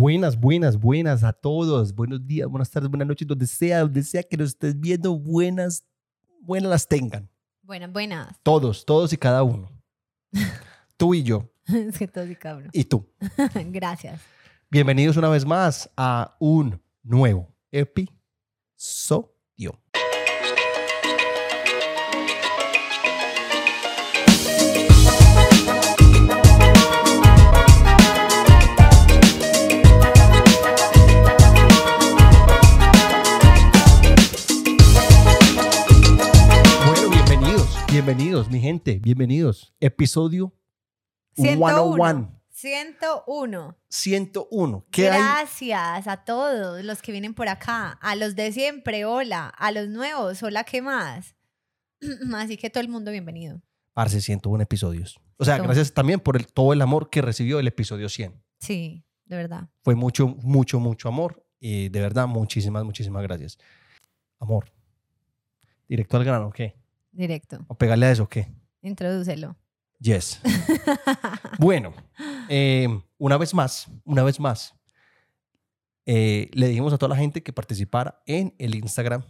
Buenas, buenas, buenas a todos. Buenos días, buenas tardes, buenas noches, donde sea, donde sea que nos estés viendo, buenas, buenas las tengan. Buenas, buenas. Todos, todos y cada uno. tú y yo. es que todos y cada uno. Y tú. Gracias. Bienvenidos una vez más a un nuevo episodio. Bienvenidos, mi gente, bienvenidos. Episodio 101. 101. 101. ¿Qué hay? Gracias a todos los que vienen por acá. A los de siempre, hola. A los nuevos, hola, ¿qué más? Así que todo el mundo bienvenido. Parce, 101 episodios. O sea, 101. gracias también por el- todo el amor que recibió el episodio 100. Sí, de verdad. Fue mucho, mucho, mucho amor. Y de verdad, muchísimas, muchísimas gracias. Amor. Directo al grano, ¿qué? Directo. ¿O pegarle a eso, qué? Introdúcelo. Yes. Bueno, eh, una vez más, una vez más, eh, le dijimos a toda la gente que participara en el Instagram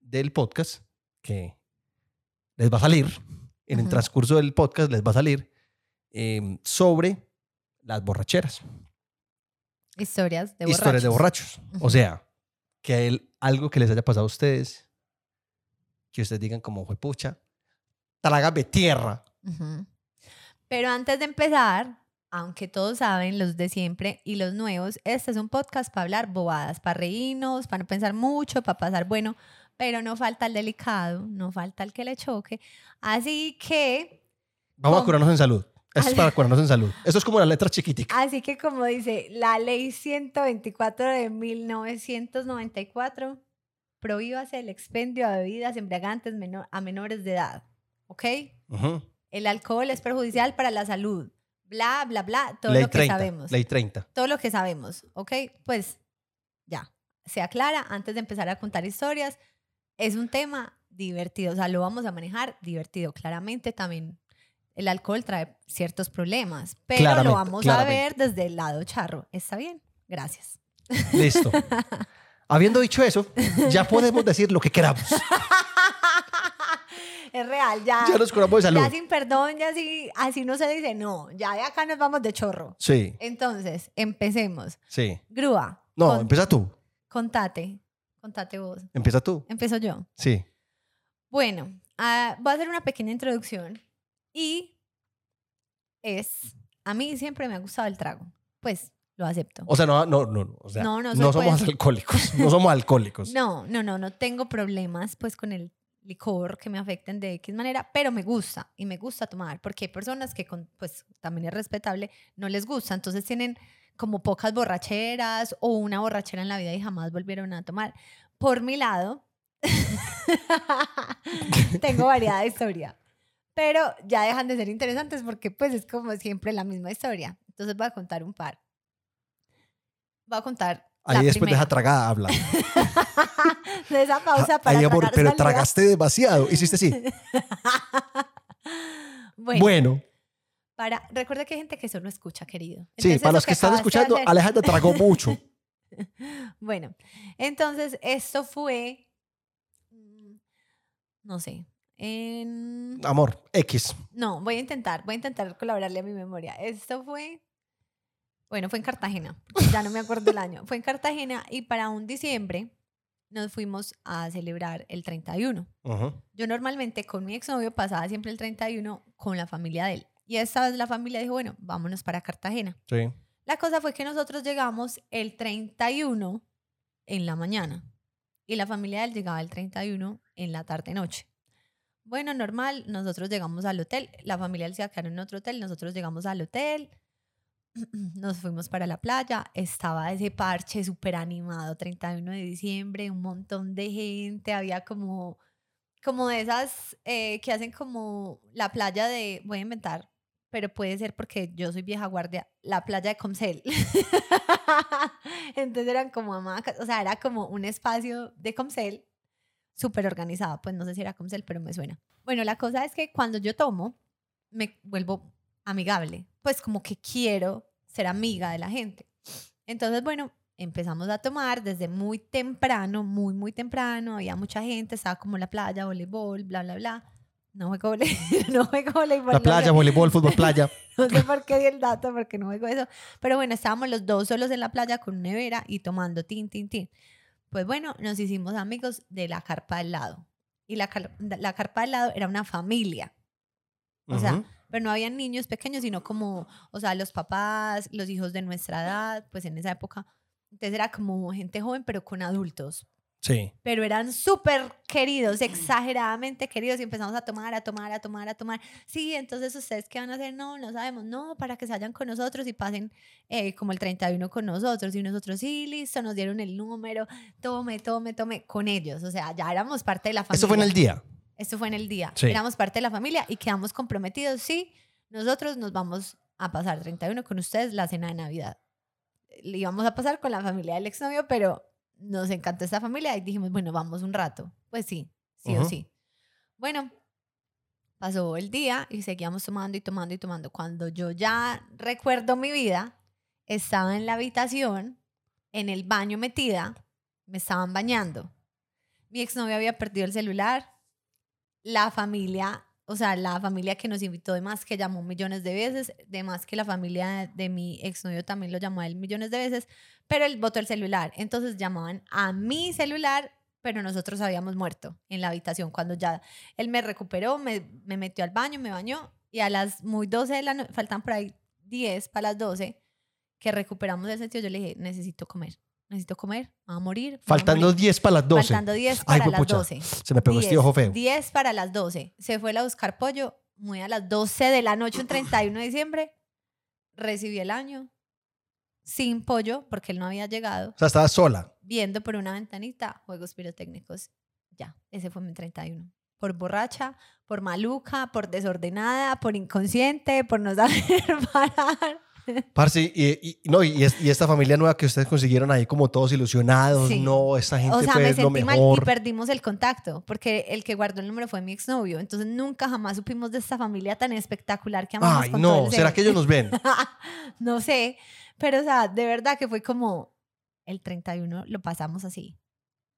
del podcast, que les va a salir, en el transcurso del podcast les va a salir, eh, sobre las borracheras, Historias de historias de borrachos. O sea, que algo que les haya pasado a ustedes, que ustedes digan como, fue pucha, trágame tierra. Pero antes de empezar, aunque todos saben, los de siempre y los nuevos, este es un podcast para hablar bobadas, para reírnos, para no pensar mucho, para pasar bueno, pero no falta el delicado, no falta el que le choque. Así que, Vamos a curarnos en salud. Esto es para curarnos en salud. Esto es como la letra chiquitica. así que como dice la ley 124 de 1994, prohíbase el expendio de bebidas embriagantes menor- a menores de edad. ¿Ok? El alcohol es perjudicial para la salud. Bla, bla, bla, todo Ley lo que 30. sabemos. Ley 30. Todo lo que sabemos, ¿ok? Pues ya, se aclara antes de empezar a contar historias. Es un tema divertido, o sea, lo vamos a manejar divertido. Claramente también el alcohol trae ciertos problemas, pero Claramente, lo vamos claramente. a ver desde el lado charro. ¿Está bien? Gracias. Listo. Habiendo dicho eso, ya podemos decir lo que queramos. es real, ya. Ya nos curamos de salud. Ya sin perdón, ya así, así no se dice, no, ya de acá nos vamos de chorro. Sí, Entonces, empecemos. sí. Grúa. No, con- empieza tú. Contate. Contate vos. Empieza tú. Empiezo yo. Sí. Bueno, ah, voy a hacer una pequeña introducción y es, a mí siempre me ha gustado el trago. Pues lo acepto. O sea, no, no, no. no, O sea, No, no, no somos pues- alcohólicos. No somos alcohólicos. No, no, no, no tengo problemas pues con el licor que me afecten de X manera, pero me gusta y me gusta tomar porque hay personas que con, pues también es respetable, no les gusta, entonces tienen como pocas borracheras o una borrachera en la vida y jamás volvieron a tomar. Por mi lado, tengo variada historia, pero ya dejan de ser interesantes porque pues es como siempre la misma historia. Entonces voy a contar un par. Voy a contar la Ahí después de primera. esa tragada habla. de esa pausa para Ay, amor, pero saliva. tragaste demasiado. Hiciste así. bueno, Bueno, para recuerda que hay gente que solo escucha, querido. sí, para los que están de escuchando, Alejandra tragó mucho. Bueno, entonces esto fue mm, no sé. En Amor, X. No, voy a intentar, voy a intentar colaborarle a mi memoria. Esto fue, bueno, fue en Cartagena, ya no me acuerdo el año. Fue en Cartagena y para un diciembre nos fuimos a celebrar el 31. Ujú. Yo normalmente con mi exnovio pasaba siempre el 31 con la familia de él. Y esta vez la familia dijo, bueno, vámonos para Cartagena. Sí. La cosa fue que nosotros llegamos el 31 en la mañana y la familia de él llegaba el 31 en la tarde-noche. Bueno, normal, nosotros llegamos al hotel, la familia de él se quedaron en otro hotel, nosotros llegamos al hotel, nos fuimos para la playa, estaba ese parche súper animado, 31 de diciembre, un montón de gente, había como, como esas eh, que hacen como la playa de, voy a inventar, pero puede ser porque yo soy vieja guardia, la playa de Comcel. Entonces eran como hamacas, o sea, era como un espacio de Comcel súper organizado, pues no sé si era Comcel, pero me suena. Bueno, la cosa es que cuando yo tomo, me vuelvo amigable, pues como que quiero ser amiga de la gente. Entonces, bueno, empezamos a tomar desde muy temprano, muy, muy temprano. Había mucha gente, estaba como la playa, voleibol, bla, bla, bla. No juego, vole- no juego voleibol. La playa, voleibol, fútbol, playa. no sé por qué di el dato, porque no juego eso. Pero bueno, estábamos los dos solos en la playa con nevera y tomando tin, tin, tin. Pues bueno, nos hicimos amigos de la carpa del lado. Y la, car- la carpa del lado era una familia. O sea, Ujú. Pero no habían niños pequeños, sino como, o sea, los papás, los hijos de nuestra edad, pues en esa época. Entonces era como gente joven, pero con adultos. Sí. Pero eran súper queridos, exageradamente queridos, y empezamos a tomar, a tomar, a tomar, a tomar. Sí, entonces ustedes qué van a hacer, no, no sabemos, no, para que se vayan con nosotros y pasen eh, como el 31 con nosotros. Y nosotros, sí, listo, nos dieron el número, tome, tome, tome, con ellos. O sea, ya éramos parte de la familia. Eso fue en el día. Esto fue en el día. Sí. Éramos parte de la familia y quedamos comprometidos. Sí, nosotros nos vamos a pasar 31 con ustedes la cena de Navidad. Le íbamos a pasar con la familia del exnovio, pero nos encantó esta familia y dijimos, bueno, vamos un rato. Pues sí, sí o sí. Bueno, pasó el día y seguíamos tomando y tomando y tomando. Cuando yo ya recuerdo mi vida, estaba en la habitación, en el baño metida, me estaban bañando. Mi exnovio había perdido el celular. La familia, o sea, la familia que nos invitó, de más que llamó millones de veces, de más que la familia de mi exnovio también lo llamó a él millones de veces, pero él botó el celular. Entonces llamaban a mi celular, pero nosotros habíamos muerto en la habitación. Cuando ya él me recuperó, me, me metió al baño, me bañó y a las muy 12 de la noche, faltan por ahí 10 para las 12, que recuperamos el sentido, yo le dije, necesito comer, necesito comer, me voy a morir. Faltando morir". 10 para las 12. Faltando 10 Ay, para las juepucha. 12. Se me pegó este 10, ojo feo. 10 para las 12. Se fue a buscar pollo, muy a las 12 de la noche, un 31 de diciembre. Recibí el año sin pollo, porque él no había llegado, O sea, estaba sola. viendo por una ventanita juegos pirotécnicos. Ya, ese fue mi 31. Por borracha, por maluca, por desordenada, por inconsciente, por no saber parar. Parce, y, y- no, y, es- y esta familia nueva que ustedes consiguieron ahí como todos ilusionados. Sí. No, esta gente O sea, fue me lo sentí mal y mejor. perdimos el contacto, porque el que guardó el número fue mi exnovio. Entonces nunca jamás supimos de esta familia tan espectacular que amamos Ay, con todo no. el ¿Será ser. que ellos nos ven? no sé, pero o sea, de verdad que fue como el 31 lo pasamos así.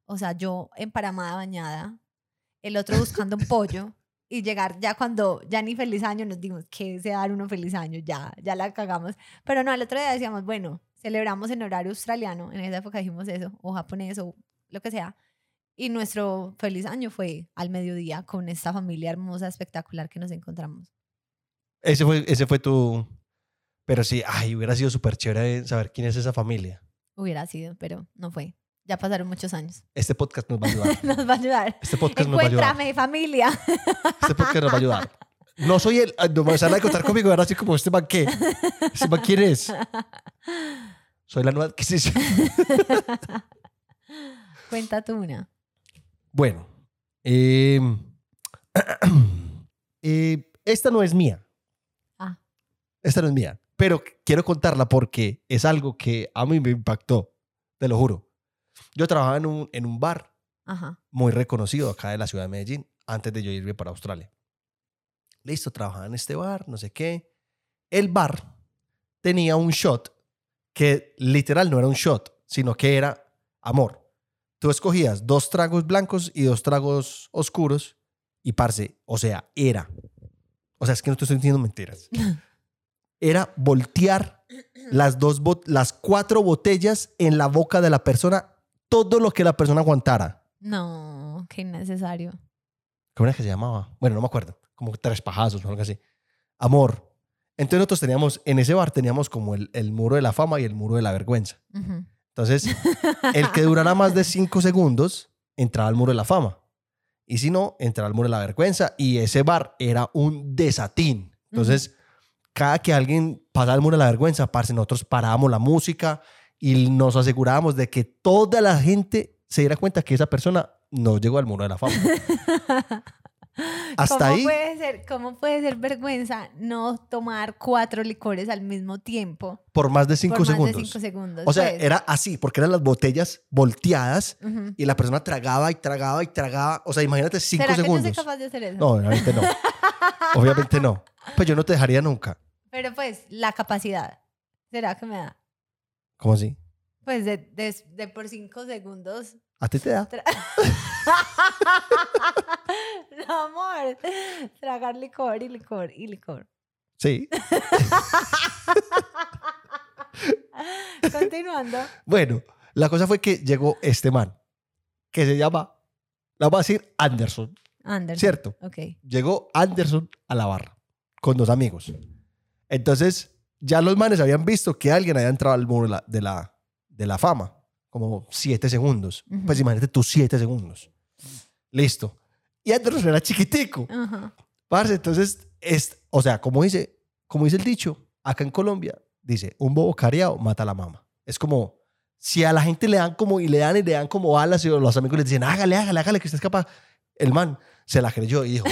O sea, yo emparamada bañada, el otro buscando un pollo y llegar ya cuando ya ni feliz año nos dimos que se dar uno feliz año, ya, ya la cagamos. Pero no, al otro día decíamos, bueno, celebramos en horario australiano, en esa época dijimos eso, o japonés o lo que sea. Y nuestro feliz año fue al mediodía con esta familia hermosa, espectacular que nos encontramos. Ese fue, ese fue tu... Pero sí, ay, hubiera sido súper chévere saber quién es esa familia. Hubiera sido, pero no fue. Ya pasaron muchos años. Este podcast nos va a ayudar. Nos va a ayudar. Este podcast nos va a ayudar. Encuéntrame, familia. Este podcast nos va a ayudar. No soy el... No me van a contar conmigo ahora así como este man qué. ¿Este man quién es? Soy la nueva adquisición. Cuenta tú una. Bueno. eh, eh, esta no es mía. Ah. Esta no es mía. Pero quiero contarla porque es algo que a mí me impactó. Te lo juro. Yo trabajaba en un, en un bar Ajá. muy reconocido acá de la ciudad de Medellín antes de yo irme para Australia. Listo, trabajaba en este bar, no sé qué. El bar tenía un shot que literal no era un shot, sino que era amor. Tú escogías dos tragos blancos y dos tragos oscuros y parce, o sea, era. O sea, es que no te estoy diciendo mentiras. Era voltear las dos las cuatro botellas en la boca de la persona, todo lo que la persona aguantara. No, qué innecesario. ¿Cómo era que se llamaba? Bueno, no me acuerdo. Como tres pajazos o algo así. Amor. Entonces nosotros teníamos, en ese bar teníamos como el, el muro de la fama y el muro de la vergüenza. Ujú. Entonces, el que durara más de cinco segundos entraba al muro de la fama. Y si no, entraba al muro de la vergüenza. Y ese bar era un desatín. Entonces, cada que alguien pasaba el muro de la vergüenza, parce, nosotros parábamos la música y nos asegurábamos de que toda la gente se diera cuenta que esa persona no llegó al muro de la fama. Hasta ¿Cómo ahí. Puede ser, ¿Cómo puede ser vergüenza no tomar cuatro licores al mismo tiempo? por más de cinco por más segundos. de cinco segundos. O sea, pues. era así, porque eran las botellas volteadas Ujú. y la persona tragaba y tragaba y tragaba. O sea, imagínate cinco ¿Será segundos. que yo soy capaz de hacer eso? No, obviamente no. obviamente no. Pues yo no te dejaría nunca. Pero pues, la capacidad. ¿Será que me da? ¿Cómo así? Pues de, de, de por cinco segundos. ¿A ti te da? no, amor. Tragar licor y licor y licor. Sí. Continuando. Bueno, la cosa fue que llegó este man, que se llama, la vamos a decir Anderson, Anderson. ¿cierto? Ok. Llegó Anderson a la barra con dos amigos. Entonces, ya los manes habían visto que alguien había entrado al muro de la, de la, fama, como siete segundos. Ujú. Pues imagínate tú, siete segundos. Listo. Y Anderson era chiquitico. Ajá. Parce, entonces, es, o sea, como dice, como dice el dicho, acá en Colombia, dice, un bobo cariado mata a la mama. Es como, si a la gente le dan como, y le dan y le dan como alas, y los amigos le dicen, hágale, hágale, hágale, que usted es capaz. El man se la creyó y dijo,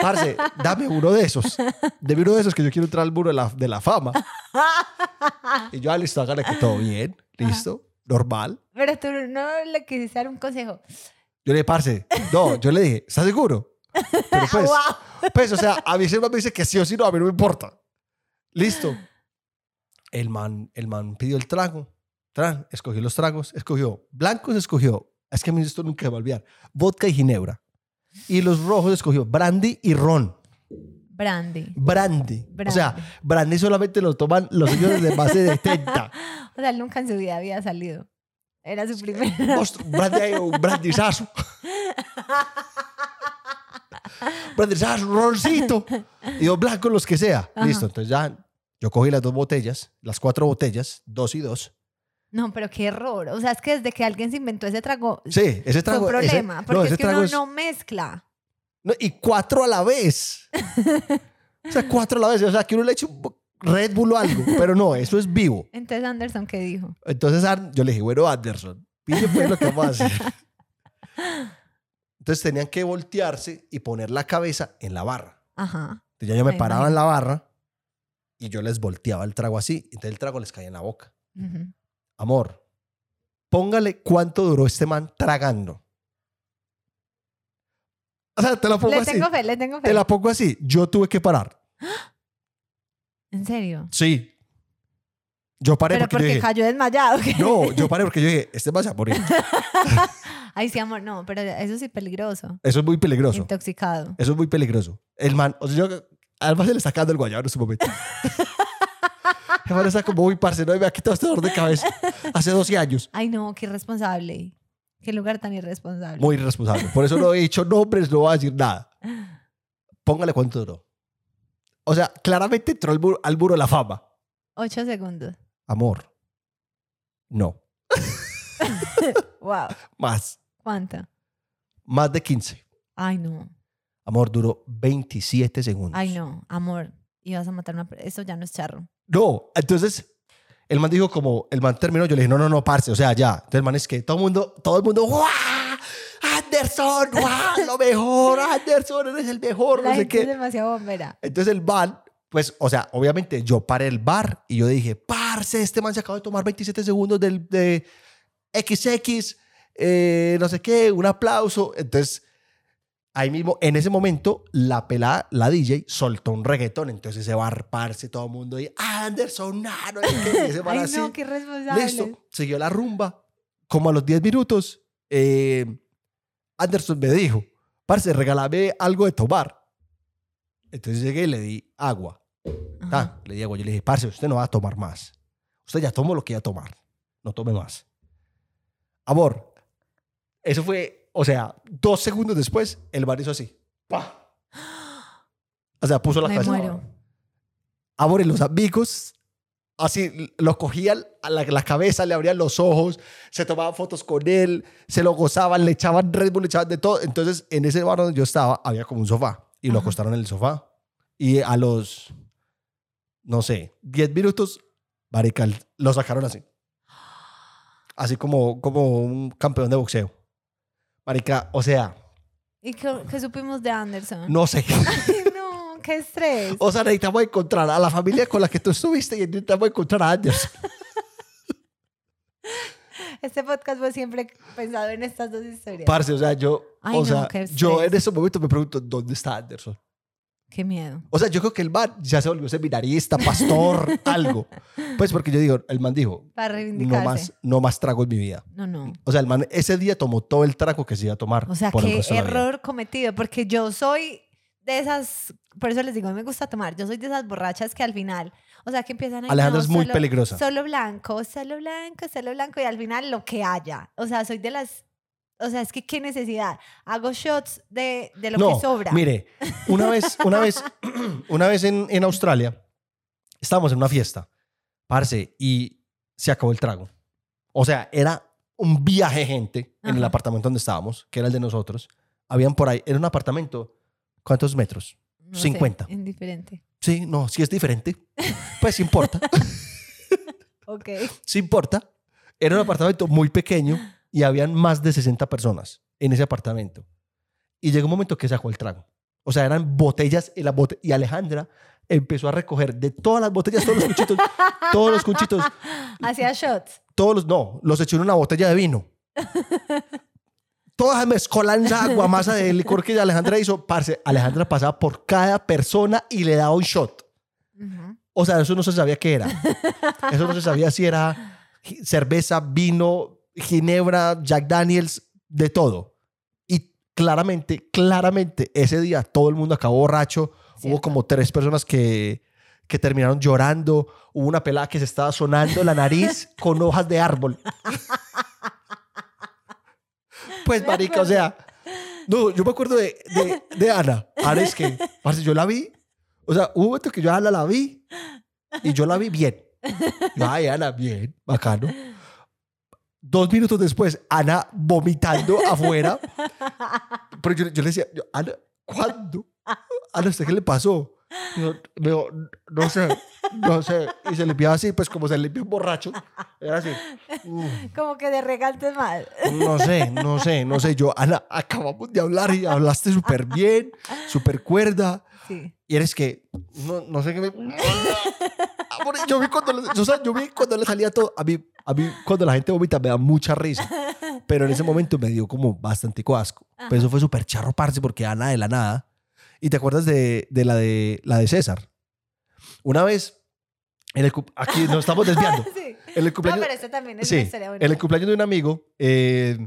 parce, dame uno de esos. Dame uno de esos que yo quiero entrar al muro de la, de la fama. Y yo, ah, listo, hágale que todo bien, listo, normal. Pero tú no le quisiste dar un consejo. Yo le dije, parce, no, yo le dije, ¿estás seguro? Pero pues, ¡Wow! Pues, o sea, a mí siempre me dice que sí o sí no, a mí no me importa. Listo. El man, el man pidió el trago. Tran, escogió los tragos. Escogió blancos, escogió. Es que a mí esto nunca me va a olvidar. Vodka y ginebra. Y los rojos escogió brandy y ron. Brandy. Brandy. O sea, Brandy. solamente lo toman los señores de base de 30. O sea, él nunca en su vida había salido. Era su primer. Brandy, un brandizazo. brandizazo, roncito. Y dos blancos, los que sea. Ajá. Listo. Entonces ya yo cogí las dos botellas, las cuatro botellas, dos y dos. No, pero qué error. O sea, es que desde que alguien se inventó ese trago, Sí, ese fue trago. un ese- problema. no, porque ese es que uno es- no mezcla. no, y cuatro a la vez. o sea, cuatro a la vez. O sea, que uno le eche un Red Bull o algo. Pero no, eso es vivo. Entonces, Anderson, ¿qué dijo? Entonces yo le dije, bueno, Anderson, pille pues lo que vamos a hacer. Entonces tenían que voltearse y poner la cabeza en la barra. Ajá. Entonces ya yo me paraba en la barra y yo les volteaba el trago así. Entonces el trago les caía en la boca. Amor, póngale cuánto duró este man tragando. O sea, te la pongo Le así. tengo fe, le tengo fe. Te la pongo así. Yo tuve que parar. ¿En serio? Sí. Yo paré Pero porque, porque yo dije, cayó desmayado. ¿qué? no, yo paré porque yo dije, este va a morir. Ay, sí, amor, no, pero eso sí es peligroso. Eso es muy peligroso. Intoxicado. Eso es muy peligroso. El man, o sea, yo, Alba se le está sacando el guayabo en este momento. El man está como muy parce, no me ha quitado este dolor de cabeza hace 12 años. Ay, no, qué irresponsable. Qué lugar tan irresponsable. Muy irresponsable. Por eso no he dicho nombres, no voy a decir nada. Póngale cuánto duró. O sea, claramente entró al muro, al muro de la fama. Ocho segundos. Amor. No. Wow. Más. ¿Cuánto? Más de 15. Ay, no. Amor, duró 27 segundos. Ay, no. Amor, ibas a matar una... Eso ya no es charro. No, entonces el man dijo como, el man terminó, yo le dije, no, no, no, parce, o sea, ya. Entonces el man es que todo el mundo, todo el mundo, ¡guau! Anderson, ¡guau! Lo mejor, Anderson, eres el mejor, La no sé gente es qué. demasiado bombera. Entonces el man, pues, o sea, obviamente yo paré el bar y yo dije, parce, este man se acaba de tomar 27 segundos del, de XX, eh, no sé qué, un aplauso. Entonces, ahí mismo, en ese momento, la pelada, la DJ, soltó un reggaetón. Entonces ese bar, parce, todo el mundo y Anderson, no, no ese Ay, así, no, qué irresponsable. listo, siguió la rumba. Como a los 10 minutos, eh, Anderson me dijo, parce, regálame algo de tomar. Entonces llegué y le di agua. Ah, le di agua. Yo le dije, parce, usted no va a tomar más. Usted ya tomó lo que iba a tomar. No tome más. Amor, eso fue, o sea, dos segundos después, el bar hizo así. ¡Pah! O sea, puso la Me cabeza. muero. Y los amigos, así, lo cogían a la, la cabeza, le abrían los ojos, se tomaban fotos con él, se lo gozaban, le echaban Red Bull, le echaban de todo. Entonces, en ese bar donde yo estaba, había como un sofá y lo acostaron en el sofá. Y a los, no sé, 10 minutos, marica, lo sacaron así. Así como, como un campeón de boxeo. Marica, o sea, ¿Y qué, qué supimos de Anderson? no sé. Ay, no, qué estrés. O sea, necesitamos encontrar a la familia con la que tú estuviste y necesitamos encontrar a Anderson. Este podcast fue siempre pensado en estas dos historias. Parce, o sea, yo, Ay, o no, sea, yo en ese momento me pregunto, ¿dónde está Anderson? Qué miedo. O sea, yo creo que el man ya se volvió seminarista, pastor, algo. Pues porque yo digo, el man dijo, Para no más, no más trago en mi vida. No, no. O sea, el man ese día tomó todo el trago que se iba a tomar. O sea, qué error cometido, porque yo soy de esas, por eso les digo, me gusta tomar, yo soy de esas borrachas que al final, o sea, que empiezan a... Alejandra es muy peligrosa. Solo blanco, solo blanco, solo blanco, y al final lo que haya. O sea, soy de las... O sea, es que qué necesidad. Hago shots de, de lo no, que sobra. mire, una vez, una vez, una vez en, en Australia, estábamos en una fiesta, parce, y se acabó el trago. O sea, era un viaje gente en el Ajá. apartamento donde estábamos, que era el de nosotros. Habían por ahí, era un apartamento, ¿cuántos metros? No sé, 50. indiferente. Sí, no, sí es diferente. Pues importa, Ok. sí importa. Era un apartamento muy pequeño y habían más de 60 personas en ese apartamento. Y llegó un momento que sacó el trago. O sea, eran botellas y, las bote- y Alejandra empezó a recoger de todas las botellas, todos los cuchitos, todos los cuchitos, Hacía shots. todos los, no, los echó en una botella de vino. Toda esa mezcolanza aguamasa de licor que Alejandra hizo, parce, Alejandra pasaba por cada persona y le daba un shot. O sea, eso no se sabía qué era. Eso no se sabía si era cerveza, vino, ginebra, Jack Daniels, de todo. Y claramente, claramente, ese día todo el mundo acabó borracho. Hubo Cierto. como tres personas que, que terminaron llorando. Hubo una pelada que se estaba sonando la nariz con hojas de árbol. Pues, marica, o sea, no, yo me acuerdo de, de, de Ana. Ana es que, parce, yo la vi. O sea, hubo un momento que yo a Ana la vi y yo la vi bien. Yo, Ay, Ana, bien, bacano. Dos minutos después, Ana vomitando afuera. Pero yo, yo le decía, yo, Ana, ¿cuándo? Ana, ¿usted qué le pasó? Yo, me dijo, no sé, no sé. Y se limpiaba así, pues como se limpia un borracho. Era así. "Mm, Como que de regaltes mal. no sé, no sé, no sé. Yo, Ana, acabamos de hablar y hablaste súper bien, súper cuerda. Sí. Y eres que, no, no sé qué me... Amor, yo vi cuando, le, o sea, yo vi cuando le salía todo. A mí, a mí, cuando la gente vomita, me da mucha risa. Pero en ese momento me dio como bastante asco. Pero eso fue súper charro, parce, porque Ana de la nada. ¿Y te acuerdas de, de, la, de la de César? Una vez, en el, aquí nos estamos desviando. Sí. En el No, cumpleaños, pero esto también es sí, una historia en el cumpleaños de un amigo, eh,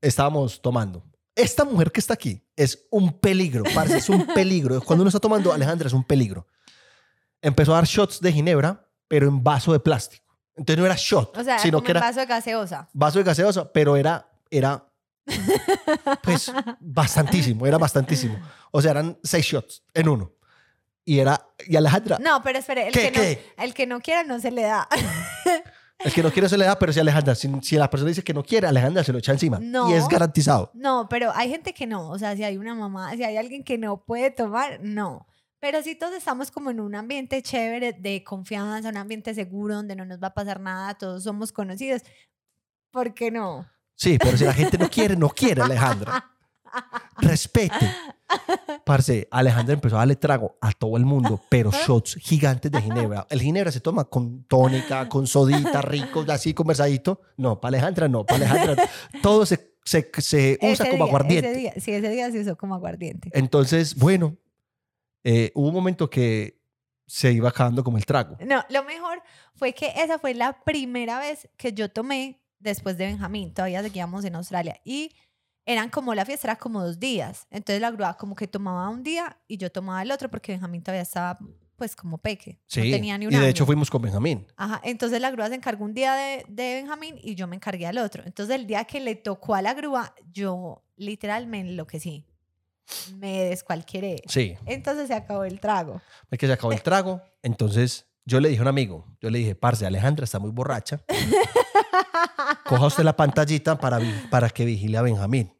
estábamos tomando. Esta mujer que está aquí es un peligro, parce, es un peligro. Cuando uno está tomando, Alejandra, es un peligro. Empezó a dar shots de ginebra, pero en vaso de plástico. Entonces no era shot, O sea, sino como que era vaso de gaseosa. vaso de gaseosa, pero era, era, pues, bastantísimo, era bastantísimo. O sea, eran seis shots en uno. Y era, y Alejandra, No, pero espere, el, ¿Qué, que, qué? No, el que no quiera no se le da. el que no quiere se le da, pero si Alejandra, si, si la persona dice que no quiere, Alejandra se lo echa encima. No. Y es garantizado. No, pero hay gente que no. O sea, si hay una mamá, si hay alguien que no puede tomar, no. Pero si todos estamos como en un ambiente chévere, de confianza, un ambiente seguro, donde no nos va a pasar nada, todos somos conocidos, ¿por qué no? Sí, pero si la gente no quiere, no quiere, Alejandra. Respete. Parce, Alejandra empezó a darle trago a todo el mundo, pero shots gigantes de ginebra. El ginebra se toma con tónica, con sodita, rico, así conversadito. No, para Alejandra no, para Alejandra todo se, se, se usa Ese como día- aguardiente. Ese día, sí, ese día se usó como aguardiente. Entonces, bueno, eh, hubo un momento que se iba acabando como el trago. No, lo mejor fue que esa fue la primera vez que yo tomé después de Benjamín. Todavía seguíamos en Australia. Y eran como la fiesta, era como dos días. Entonces la grúa como que tomaba un día y yo tomaba el otro porque Benjamín todavía estaba pues como peque. Sí, no tenía ni un y de año. hecho fuimos con Benjamín. Ajá, entonces la grúa se encargó un día de, de Benjamín y yo me encargué al otro. Entonces el día que le tocó a la grúa, yo literal me enloquecí. Me descualquieré. Sí, Entonces se acabó el trago. es que se acabó el trago. Entonces yo le dije a un amigo, yo le dije, parce, Alejandra está muy borracha. Coja usted la pantallita para, para que vigile a Benjamín.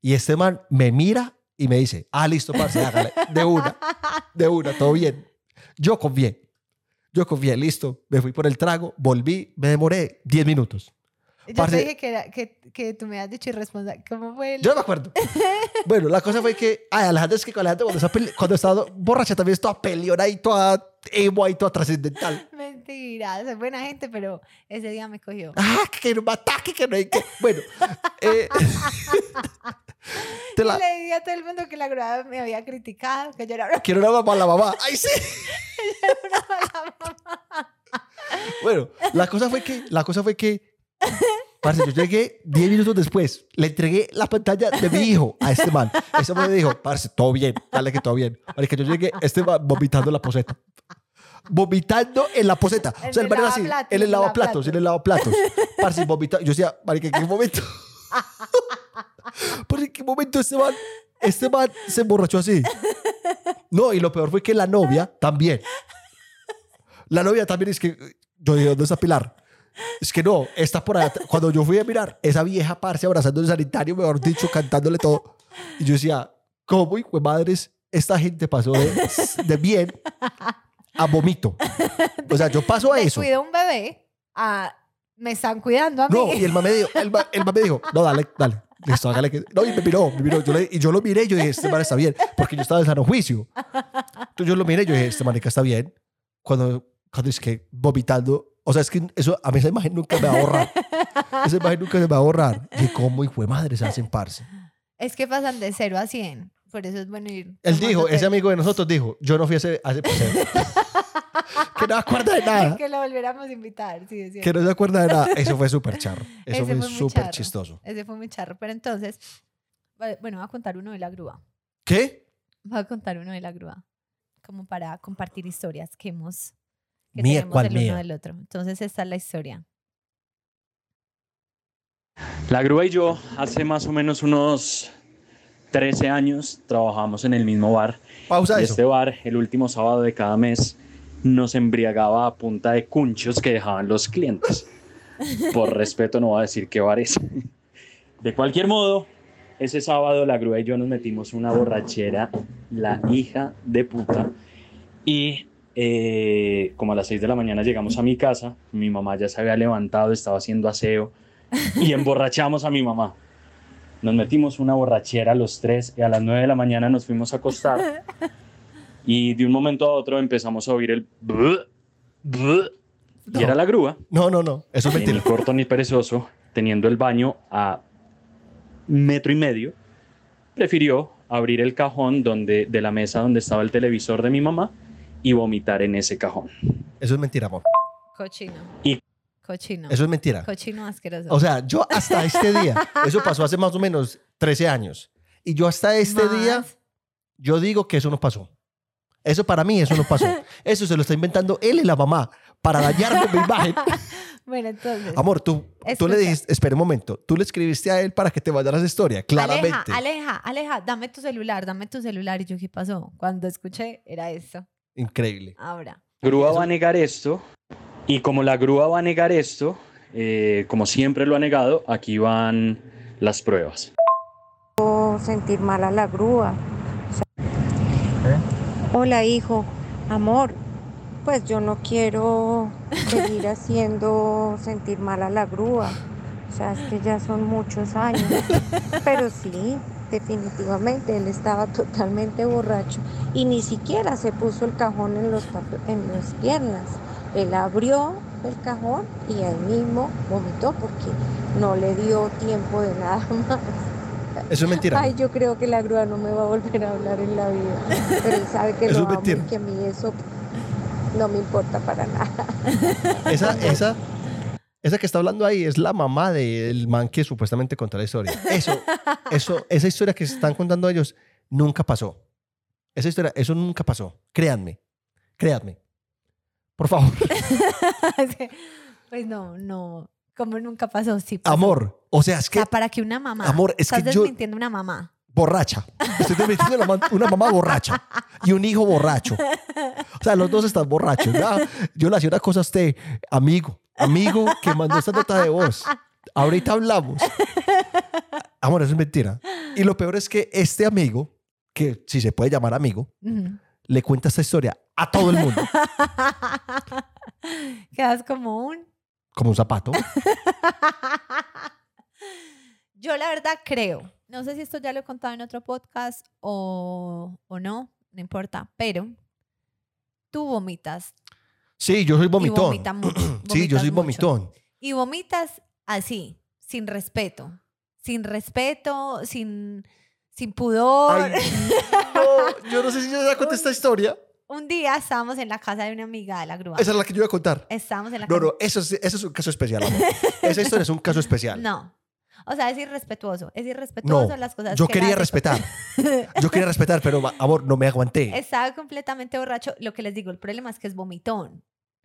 Y este man me mira y me dice, ah, listo, parce, hágale. De una, de una, todo bien. Yo confié. Yo confié, listo. Me fui por el trago, volví, me demoré 10 minutos. Yo Parce- te dije que, era- que, que tú me has dicho irresponsable. ¿Cómo fue el...? Yo no me acuerdo. Bueno, la cosa fue que, ay, Alejandra es que con Alejandra cuando pele- cuando está borracha también es toda peleona y toda emo y toda trascendental. Mentira, soy buena gente, pero ese día me cogió. Ah, que no me ataque, que no hay que. Bueno, eh, Te la- le dije a todo el mundo que la grúa me había criticado, que yo era una Quiero una mamá, la mamá. ¡Ay, sí! mala mamá. Bueno, la cosa fue que, la cosa fue que, parce, yo llegué 10 minutos después, le entregué la pantalla de mi hijo a este man. Este man me dijo, parce, todo bien, dale que todo bien. que yo llegué, este man vomitando en la poseta. Vomitando en la poseta. En o sea, el el man era así, en el el lavaplatos, en el lavaplatos. Parce, vomitando. Yo decía, marica, ¿en qué momento? ¿en qué momento este man, este man se emborrachó así? No, y lo peor fue que la novia también. La novia también es que yo dije, ¿dónde está Pilar? Es que no, está por allá. Cuando yo fui a mirar, esa vieja parce abrazando el sanitario, mejor dicho, cantándole todo. Y yo decía, ¿cómo, hijo de madres, esta gente pasó de, de bien a vomito? O sea, yo paso a Me eso. cuido un bebé, a, me están cuidando a mí. No, y el mame dijo, el, ma- el mame dijo, no, dale, dale. Listo, hágale que... No, y me miró, me miró. Yo le- y yo lo miré y yo dije, este man está bien. Porque yo estaba en sano juicio. Entonces yo lo miré y yo dije, este marica está bien. Cuando, cuando es que vomitando... O sea, es que eso, a mí esa imagen nunca me va a borrar. Esa imagen nunca se me va a borrar. Y cómo, hijo de madre, se hacen parce. Es que pasan de 0 a 100. Por eso es bueno ir. Él dijo, ese amigo de nosotros dijo, yo no fui a ese, a ese paseo. que no se acuerda de nada. Que lo volviéramos a invitar, sí, es Que no se acuerda de nada. Eso fue súper charro. Eso Ese fue fue súper chistoso. Ese fue muy charro. Pero entonces, bueno, voy a contar uno de la grúa. ¿Qué? Voy a contar uno de la grúa. Como para compartir historias que hemos. Que Mía, tenemos ¿cuál el mía? uno del otro. Entonces, esta es la historia. La grúa y yo hace más o menos unos 13 años trabajamos en el mismo bar. Pausa y eso. este bar, el último sábado de cada mes, nos embriagaba a punta de cunchos que dejaban los clientes. Por respeto no voy a decir qué bar es. De cualquier modo, ese sábado la grúa y yo nos metimos una borrachera, la hija de puta. Y eh, como a las 6 de la mañana llegamos a mi casa, mi mamá ya se había levantado, estaba haciendo aseo y emborrachamos a mi mamá. Nos metimos una borrachera los tres y a las 9 de la mañana nos fuimos a acostar y de un momento a otro empezamos a oír el "buh, buh", y No. era la grúa, No, no, no. Eso es y ni mentira. corto ni perezoso, teniendo el baño a metro y medio, prefirió abrir el cajón donde, de la mesa donde estaba el televisor de mi mamá y vomitar en ese cajón. Eso es mentira, amor. Cochino. Y- Cochino. Eso es mentira. Cochino asqueroso. O sea, yo hasta este día, eso pasó hace más o menos 13 años. Y yo hasta este día, Más. yo digo que eso no pasó. Eso para mí, eso no pasó. Eso se lo está inventando él y la mamá para dañarme mi imagen. Bueno, entonces. Amor, tú, tú le dijiste, espera un momento, tú le escribiste a él para que te mandara esa historia, claramente. Aleja, Aleja, Aleja, dame tu celular, dame tu celular. Y yo, ¿qué pasó? Cuando escuché, era esto. Increíble. Ahora. grúa va a negar esto y como la grúa va a negar esto, eh, como siempre lo ha negado, aquí van las pruebas. sentir mal a la grúa. O sea, Hola hijo, amor, pues yo no quiero seguir haciendo sentir mal a la grúa. O sea, es que ya son muchos años. Pero sí, definitivamente, él estaba totalmente borracho y ni siquiera se puso el cajón en, los en las piernas. Él abrió el cajón y ahí mismo vomitó porque no le dio tiempo de nada más. Eso es mentira. Ay, yo creo que la grúa no me va a volver a hablar en la vida. Pero él sabe que Eso lo amo y que a mí eso no me importa para nada. Esa, esa, esa que está hablando ahí es la mamá del man que supuestamente contó la historia. Eso, eso, esa historia que se están contando ellos nunca pasó. Esa historia, eso nunca pasó. Créanme, créanme. Por favor. pues no, no. Como nunca pasó, sí pasó. Amor, o sea, es O que sea, para que una mamá. Amor, es estás que yo- desmintiendo una mamá. borracha. Estoy desmintiendo una, ma- una mamá borracha y un hijo borracho. O sea, los dos están borrachos. Yo le hacía una cosa a usted, amigo, amigo que mandó esta nota de voz. Ahorita hablamos. Amor, eso es mentira. Y lo peor es que este amigo, que si se puede llamar amigo, le cuenta esta historia a todo el mundo, Quedas como un. como un zapato. Yo la verdad creo, no sé si esto ya lo he contado en otro podcast o, o no, no importa, pero tú vomitas Sí, yo soy y vomitón. vomitas. Sí, yo soy mucho. vomitón. Y vomitas así, sin respeto, sin respeto, sin, sin pudor. Ay, no, yo no sé si yo ya conté esta historia. Un día estábamos en la casa de una amiga de la grúa. Esa es la que yo iba a contar. Estábamos en la No, casa. no, eso es, eso es un caso especial, amor. Esa historia es un caso especial. No. O sea, es irrespetuoso. Es irrespetuoso No, las cosas yo que quería respetar. Yo quería respetar, pero amor, no me aguanté. Estaba completamente borracho. Lo que les digo, el problema es que es vomitón.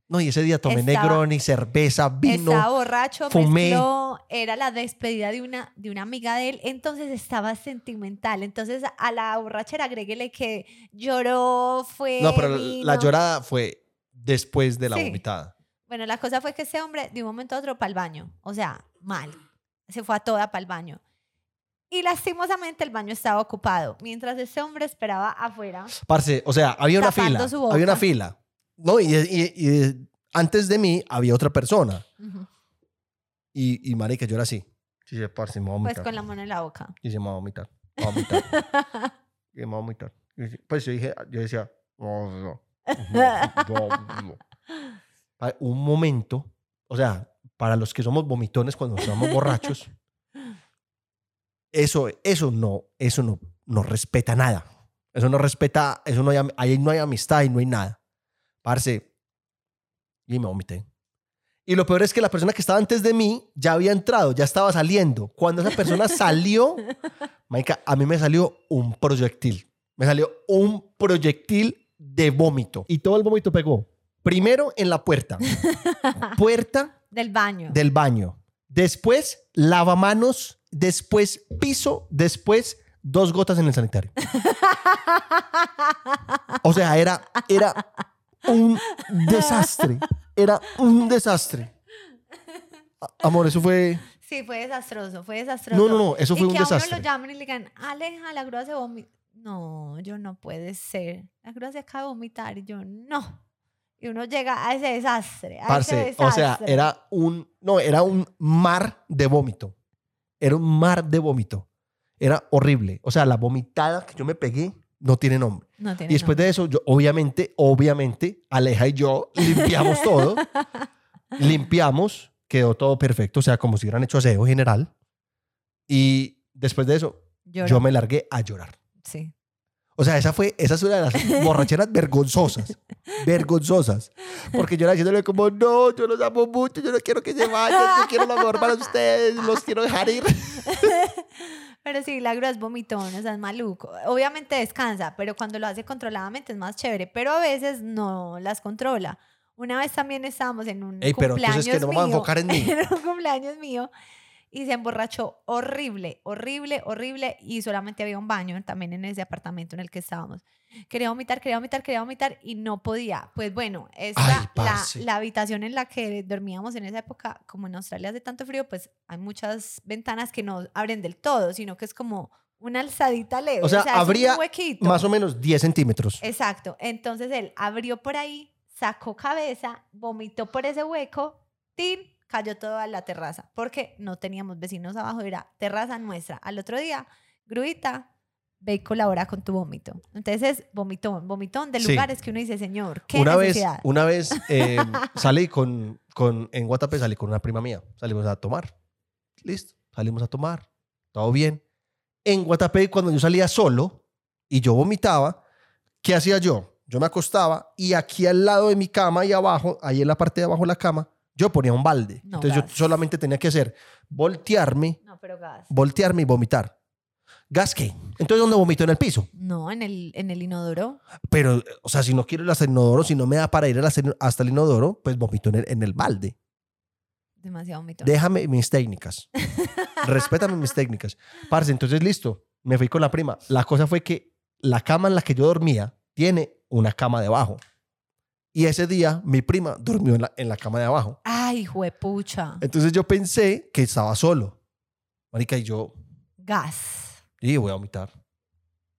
No, y ese día tomé Estaba- Negroni, cerveza, vino. Estaba borracho, fumé. mezcló, era la despedida de una, de una amiga de él, entonces estaba sentimental. Entonces a la borrachera agréguele que lloró, fue. No, pero la vino. llorada fue después de la Sí. vomitada. Bueno, la cosa fue que ese hombre de un momento a otro para el baño. O sea, mal. Se fue a toda para el baño. Y lastimosamente el baño estaba ocupado. Mientras ese hombre esperaba afuera. Parce, o sea, había una fila. Había una fila. No, y, y- y antes de mí había otra persona. Ujú, Y, y marica, yo era así. Sí, sí, parce, me voy a Pues vomitar. con la mano en la boca. Y se me va a vomitar. Me voy a vomitar. y me voy a vomitar. Y Pues yo dije, yo decía, "Oh, no, no, no, no". Pa- un momento, o sea, para los que somos vomitones cuando estamos borrachos, eso, eso no, eso no, no respeta nada. Eso no respeta, eso no hay, ahí no hay amistad y no hay nada. Parce, y me vomité. Y lo peor es que la persona que estaba antes de mí ya había entrado, ya estaba saliendo. Cuando esa persona salió, Marica, a mí me salió un proyectil. Me salió un proyectil de vómito. Y todo el vómito pegó. Primero en la puerta. Puerta Del baño. del baño. Después lavamanos. Después piso. Después dos gotas en el sanitario. O sea, era, era un desastre. Era un desastre. Amor, eso fue... Sí, fue desastroso, fue desastroso. No, no, no, eso y fue un que a uno desastre. lo llamen y le digan, Aleja, la grúa se vomita. No, yo no puede ser. La grúa se acaba de vomitar y yo no. Y uno llega a ese desastre. A ese Parce, o sea, era un, no, era un mar de vómito. Era un mar de vómito. Era horrible. O sea, la vomitada que yo me pegué no tiene nombre. No tiene Y después de eso, yo, obviamente, obviamente, Aleja y yo limpiamos todo. limpiamos, quedó todo perfecto, o sea, como si hubieran hecho aseo general. Y después de eso, Lloró. yo me largué a llorar. Sí. O sea, esa fue, esa es una de las borracheras vergonzosas. Vergonzosas. Porque yo era diciéndole como, no, yo los amo mucho, yo no quiero que se vayan, yo quiero lo mejor para ustedes, los quiero dejar ir. Pero sí, la grúa es vomitón, o sea, es maluco. Obviamente descansa, pero cuando lo hace controladamente es más chévere. Pero a veces no las controla. Una vez también estábamos en un Ey, pero cumpleaños entonces que no vamos a enfocar en mí. en un cumpleaños mío y se emborrachó horrible, horrible, horrible y solamente había un baño también en ese apartamento en el que estábamos. Quería vomitar, quería vomitar, quería vomitar y no podía. Pues bueno, esta, Ay, la, la habitación en la que dormíamos en esa época, como en Australia hace tanto frío, pues hay muchas ventanas que no abren del todo, sino que es como una alzadita leve. O sea, es un habría huequito. Más o menos 10 centímetros. Exacto. Entonces él abrió por ahí, sacó cabeza, vomitó por ese hueco, ¡tin! Cayó todo a la terraza, porque no teníamos vecinos abajo, era terraza nuestra. Al otro día, Gruita, ve y colabora con tu vómito. Entonces es vomitón, vomitón de Sí. lugares que uno dice, señor, qué una vez, necesidad. una vez eh, salí con, con, en Guatapé salí con una prima mía. Salimos a tomar. Listo. Salimos a tomar. Todo bien. En Guatapé, cuando yo salía solo y yo vomitaba, ¿qué hacía yo? Yo me acostaba y aquí al lado de mi cama y abajo, ahí en la parte de abajo de la cama, yo ponía un balde. No, Entonces gas. yo solamente tenía que hacer voltearme, No, pero gas. voltearme y vomitar. ¿Gas qué? Entonces, ¿dónde vomito? En el piso. No, en el, en el inodoro. Pero, o sea, si no quiero ir hasta el inodoro, si no me da para ir hasta el inodoro, pues vomito en el, en el balde. Demasiado vomitón. Déjame mis técnicas. Respétame mis técnicas. Parce, entonces listo. Me fui con la prima. La cosa fue que la cama en la que yo dormía tiene una cama debajo. Y ese día mi prima durmió en la, en la cama de abajo. Ay, juepucha. Entonces yo pensé que estaba solo. Marica, y yo Gas. dije, voy a vomitar.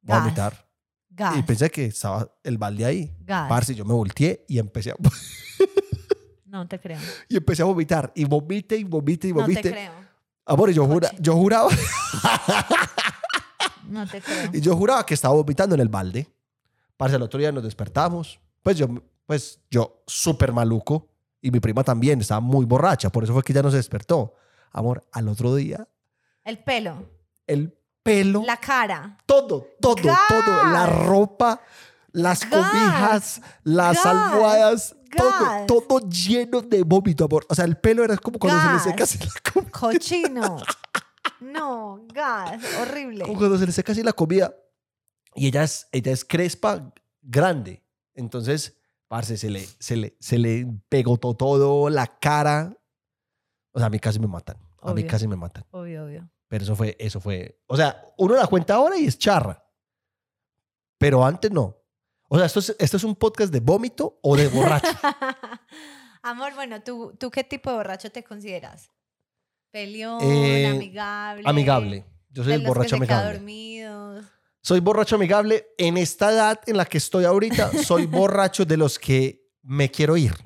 Voy a Gas. vomitar. Gas. Y pensé que estaba el balde ahí. Gas. Parce, yo me volteé y empecé a, No te creo. y empecé a vomitar. Y vomite y vomite y No te vomite. creo. Amor, y yo, jura, yo juraba No te creo. y yo juraba que estaba vomitando en el balde. Parce, el otro día nos despertamos. Pues yo, pues yo súper maluco. Y mi prima también estaba muy borracha. Por eso fue que ya no se despertó. Amor, al otro día El pelo, el pelo, la cara. todo, todo, todo, la ropa, las Gas. cobijas, las Gas. almohadas, todo, todo lleno de vómito, amor. O sea, el pelo era como cuando se le seca así la comida. Cochino. No, gas, horrible. Como cuando se le seca así la comida. Y ella es, ella es crespa, grande. Entonces, parce, se le, se le, se le pegó to- todo, la cara. O sea, a mí casi me matan. A mí casi me matan. Obvio, obvio. Pero eso fue, eso fue. O sea, uno la cuenta ahora y es charra. Pero antes no. O sea, esto es, esto es un podcast de vómito o de borracho. Amor, bueno, ¿tú, ¿tú qué tipo de borracho te consideras? Peleón, Eh, amigable. amigable. Yo soy de el los borracho que se amigable. dormidos. Soy borracho amigable. En esta edad en la que estoy ahorita, soy borracho de los que me quiero ir.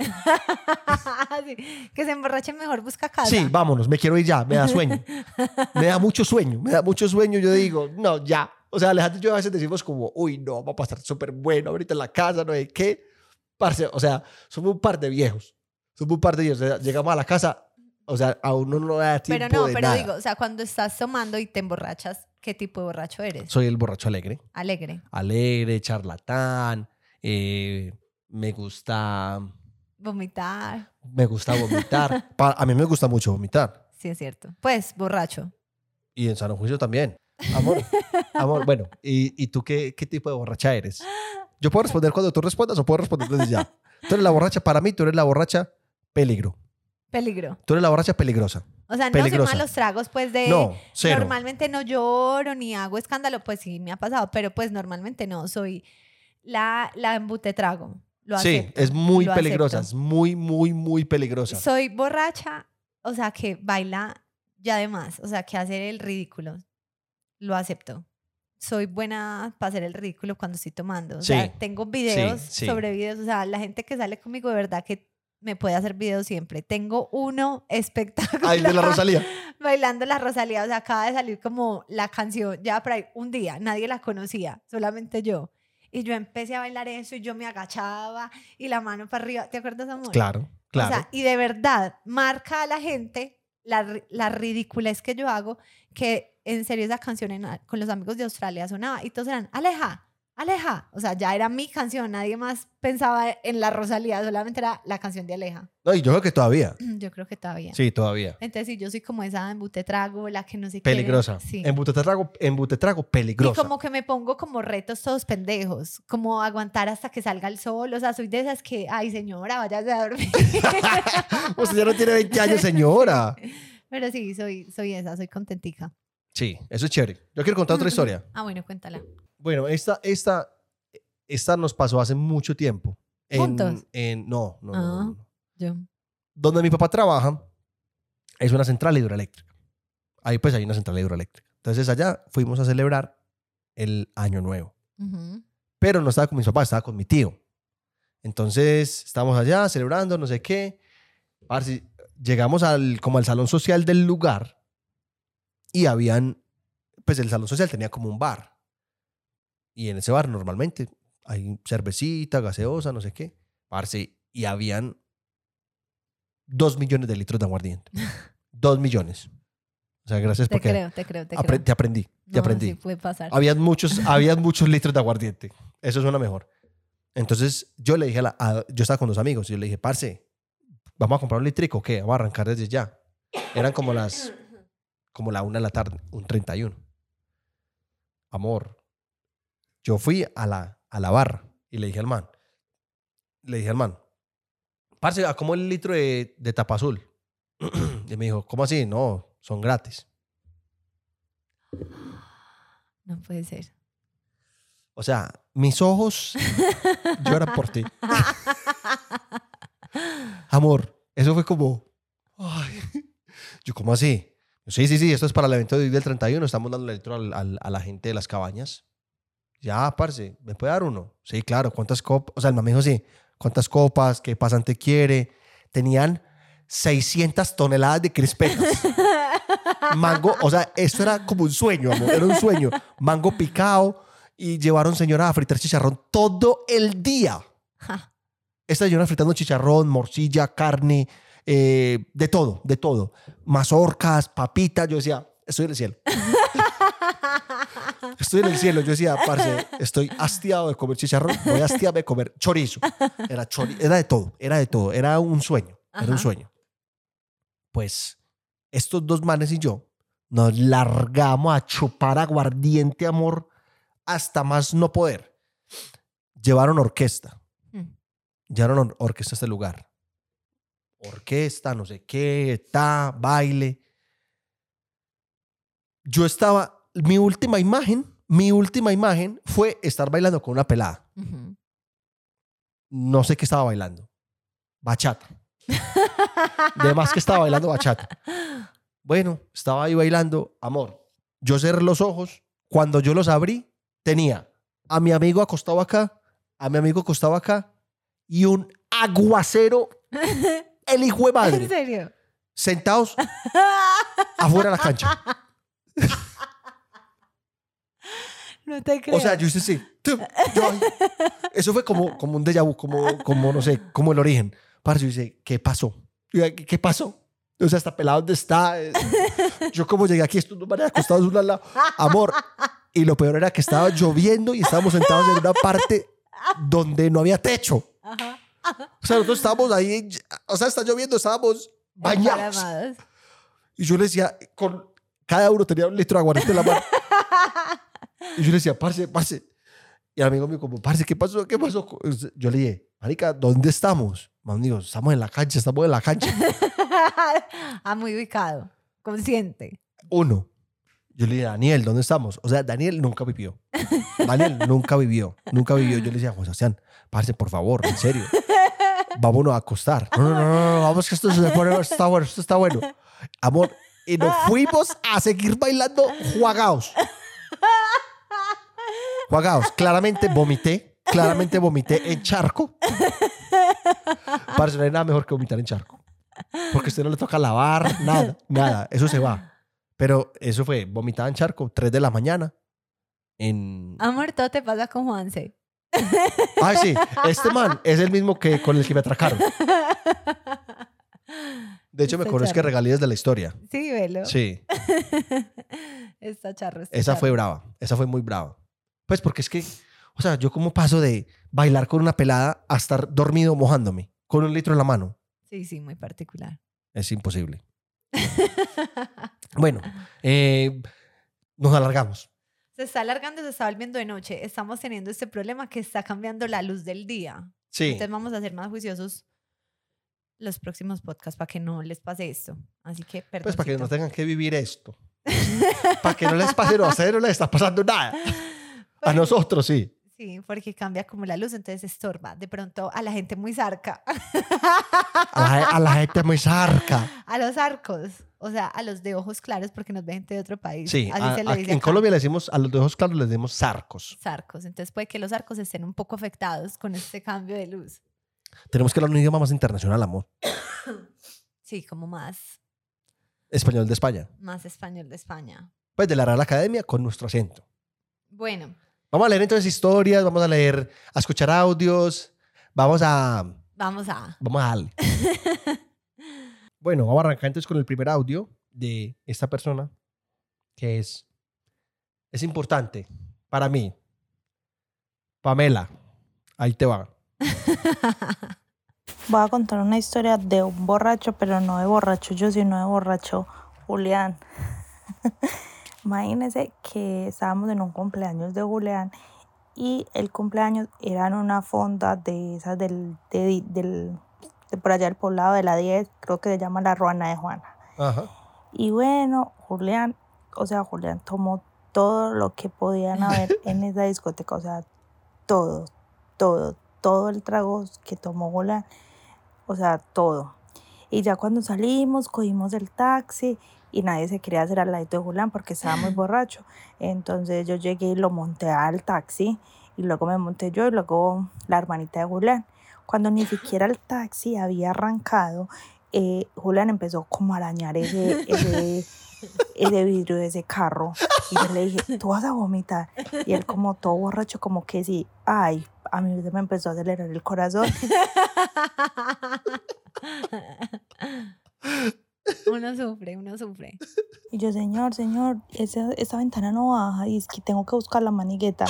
Sí, Que se emborrachen mejor, busca casa. Sí, vámonos, me quiero ir ya, me da sueño. Me da mucho sueño, me da mucho sueño. Yo digo, no, ya. O sea, Alejandro y yo a veces decimos como, uy, no, va a pasar súper bueno ahorita en la casa, no sé qué. Parce, o sea, somos un par de viejos. Somos un par de viejos. O sea, llegamos a la casa, o sea, a uno no le da tiempo Pero no, de pero nada. digo, o sea, cuando estás tomando y te emborrachas, ¿qué tipo de borracho eres? Soy el borracho alegre. Alegre, Alegre, charlatán, eh, me gusta, vomitar. me gusta vomitar. Pa- a mí me gusta mucho vomitar. Sí, es cierto. Pues, borracho. Y en sano juicio también. Amor, amor, bueno, ¿y, y tú qué, qué tipo de borracha eres? Yo puedo responder cuando tú respondas o puedo responder desde ya. Tú eres la borracha, para mí, tú eres la borracha peligro. Peligro. Tú eres la borracha peligrosa. O sea, no Peligrosa. soy malos tragos, pues de... No, cero. Normalmente no lloro ni hago escándalo, pues sí me ha pasado, pero pues normalmente no, soy la, la embute trago. Lo sí, acepto, es muy lo peligrosa, acepto. es muy, muy, muy peligrosa. Soy borracha, o sea, que baila ya de más, o sea, que hace el ridículo. Lo acepto. Soy buena para hacer el ridículo cuando estoy tomando. O sea, Sí, tengo videos sí. sobre videos. O sea, la gente que sale conmigo de verdad que me puede hacer videos siempre. Tengo uno espectacular. Ay, de la Rosalía. bailando la Rosalía. O sea, acaba de salir como la canción ya por ahí un día. Nadie la conocía, solamente yo. Y yo empecé a bailar eso y yo me agachaba y la mano para arriba. ¿Te acuerdas, amor? Claro, claro. O sea, y de verdad, marca a la gente la, la ridiculez que yo hago, que en serio esa canción en- con los amigos de Australia sonaba y todos eran, Aleja, Aleja. O sea, ya era mi canción, nadie más pensaba en la Rosalía, solamente era la canción de Aleja. no, y yo creo que todavía. Yo creo que todavía. Sí, todavía. Entonces, sí, yo soy como esa embute trago, la que no se quiere. Peligrosa. Sí. Embute trago, embute trago, Y peligrosa. como que me pongo como retos todos pendejos, como aguantar hasta que salga el sol. O sea, soy de esas que, ay, señora, váyase a dormir. Usted ya no tiene 20 años, señora. Pero sí, soy, soy esa, soy contentica. Sí, eso es chévere. Yo quiero contar otra historia. Ah, bueno, cuéntala. Bueno, esta, esta, esta nos pasó hace mucho tiempo. En, ¿Juntos? En, no, no, no, no, Ah. no. Yo. Donde mi papá trabaja es una central hidroeléctrica. Ahí pues hay una central hidroeléctrica. Entonces allá fuimos a celebrar el año nuevo. Pero no estaba con mis papás, estaba con mi tío. Entonces estábamos allá celebrando, no sé qué. Parce, llegamos al, como al salón social del lugar y habían, pues el salón social tenía como un bar. Y en ese bar normalmente hay cervecita, gaseosa, no sé qué. Parce, y habían dos millones de litros de aguardiente. dos millones. O sea, gracias Te porque creo, te creo, te apre- creo. te aprendí, te No, aprendí. Sí, puede pasar. Habían muchos, habían muchos litros de aguardiente. Eso suena mejor. Entonces yo le dije a la, a- yo estaba con dos amigos y yo le dije, parce, vamos a comprar un litrico, ¿qué? Vamos a arrancar desde ya. Eran como las, como la una de la tarde, un 31. Amor, yo fui a la, a la barra y le dije al man, le dije al man, parce, ¿a cómo el litro de, de tapa azul? y me dijo, ¿cómo así? No, son gratis. No puede ser. O sea, mis ojos lloran por ti. Amor, eso fue como. Ay. Yo, ¿cómo así? Sí, sí, sí, esto es para el evento de hoy del 31. Estamos dando litro al- al- a la gente de las cabañas. Ya, parce, ¿me puede dar uno? Sí, claro. ¿Cuántas copas? O sea, el mamá me dijo, sí, ¿cuántas copas? ¿Qué pasante quiere? Tenían 600 toneladas de crispetas. Mango, o sea, esto era como un sueño, amor, era un sueño. Mango picado y llevaron señora a fritar chicharrón todo el día. Ja. Esta señora fritando chicharrón, morcilla, carne, eh, de todo, de todo. Mazorcas, papitas. Yo decía, estoy en el cielo. Estoy en el cielo. Yo decía, parce, estoy hastiado de comer chicharrón, voy hastiado de comer chorizo. Era, chori era de todo, era de todo. Era un sueño, era un sueño. Pues estos dos manes y yo nos largamos a chupar aguardiente, amor, hasta más no poder. Llevaron orquesta. Mm. Llevaron or- orquesta a este lugar. Orquesta, no sé qué, ta, baile. Yo estaba, mi última imagen, mi última imagen fue estar bailando con una pelada. No sé qué estaba bailando. Bachata. De más que estaba bailando bachata. Bueno, estaba ahí bailando, amor. Yo cerré los ojos. Cuando yo los abrí, tenía a mi amigo acostado acá, a mi amigo acostado acá y un aguacero, el hijo de ¿En serio? sentados afuera de la cancha. No te creo. O sea, yo hice así. tum, yo eso fue como, como un déjà vu, como, como, no sé, como el origen. Parce, yo dice, ¿qué pasó? Yo, ¿Qué, pasó? O sea, está pelado, ¿dónde está? Yo como llegué aquí, estos dos manes acostados uno al lado. Amor. Y lo peor era que estaba lloviendo y estábamos sentados en una parte donde no había techo. Ajá. O sea, nosotros estábamos ahí, o sea, está lloviendo, estábamos bañados. Y yo le decía, con cada uno tenía un litro de aguardiente en la mano. Y yo le decía, parce, parce. Y el amigo mío como, parce, ¿qué pasó? ¿Qué pasó? Yo le dije, marica, ¿dónde estamos? Man, digo, estamos en la cancha, estamos en la cancha. ah, muy ubicado. Consciente. Uno. Yo le dije, Daniel, ¿dónde estamos? O sea, Daniel nunca vivió. Daniel nunca vivió, nunca vivió. Yo le decía, Juan Sebastián, parce, por favor, en serio. Vámonos a acostar. No, no, no, no, no, vamos que esto está bueno, esto está bueno. Amor, y nos fuimos a seguir bailando juagaos. Juagaos. Claramente vomité, claramente vomité en charco. Parce, no hay nada mejor que vomitar en charco. Porque a usted no le toca lavar, nada, nada. Eso se va. Pero eso fue vomitada en charco, 3 de la mañana. En... Amor, todo te pasa con Juanse. Ay, sí, este man es el mismo que con el que me atracaron. De hecho, me conozco charro. regalías de la historia. Sí, velo. Sí, Está charro. está esa fue brava. Esa fue muy brava. Pues porque es que, o sea, yo como paso de bailar con una pelada a estar dormido mojándome con un litro en la mano. Sí, sí, muy particular. Es imposible. Bueno, eh, nos alargamos. Se está alargando, se está volviendo de noche. Estamos teniendo este problema que está cambiando la luz del día. Sí. Entonces vamos a ser más juiciosos los próximos podcasts para que no les pase esto. Así que, perdón. Pues para que no tengan que vivir esto. para que no les pase, no, a ustedes no les está pasando nada. A nosotros sí. Sí, porque cambia como la luz, entonces estorba. De pronto a la gente muy zarca. A la, a la gente muy zarca. a los arcos. O sea, a los de ojos claros porque nos ve gente de otro país. Sí, Así a- se le dice en acá. Colombia le decimos, a los de ojos claros les decimos zarcos. Zarcos. Entonces puede que los arcos estén un poco afectados con este cambio de luz. Tenemos que hablar un idioma más internacional, amor. Sí, como más, Español de España. más español de España. Pues de la Real Academia con nuestro acento. Bueno, Vamos a leer entonces historias, vamos a leer, a escuchar audios, vamos a... vamos a... Vamos a darle. bueno, vamos a arrancar entonces con el primer audio de esta persona, que es, es importante para mí. Pamela, ahí te va. Voy a contar una historia de un borracho, pero no de borracho yo, sino de borracho Julián. Imagínense que estábamos en un cumpleaños de Julián y el cumpleaños era en una fonda de esas del, de, del, de por allá del poblado de la 10, creo que se llama la Ruana de Juana. Ajá. Y bueno, Julián, o sea, Julián tomó todo lo que podían haber en esa discoteca, o sea, todo, todo, todo el trago que tomó Julián, o sea, todo. Y ya cuando salimos, cogimos el taxi y nadie se quería hacer al ladito de Julián porque estaba muy borracho. Entonces yo llegué y lo monté al taxi y luego me monté yo y luego la hermanita de Julián. Cuando ni siquiera el taxi había arrancado, eh, Julián empezó como a arañar ese, ese, ese vidrio de ese carro. Y yo le dije, tú vas a vomitar. Y él como todo borracho, como que sí, ay, a mí me empezó a acelerar el corazón. Uno sufre, uno sufre. Y yo, señor, señor, esa, esa ventana no baja y es que tengo que buscar la manigueta.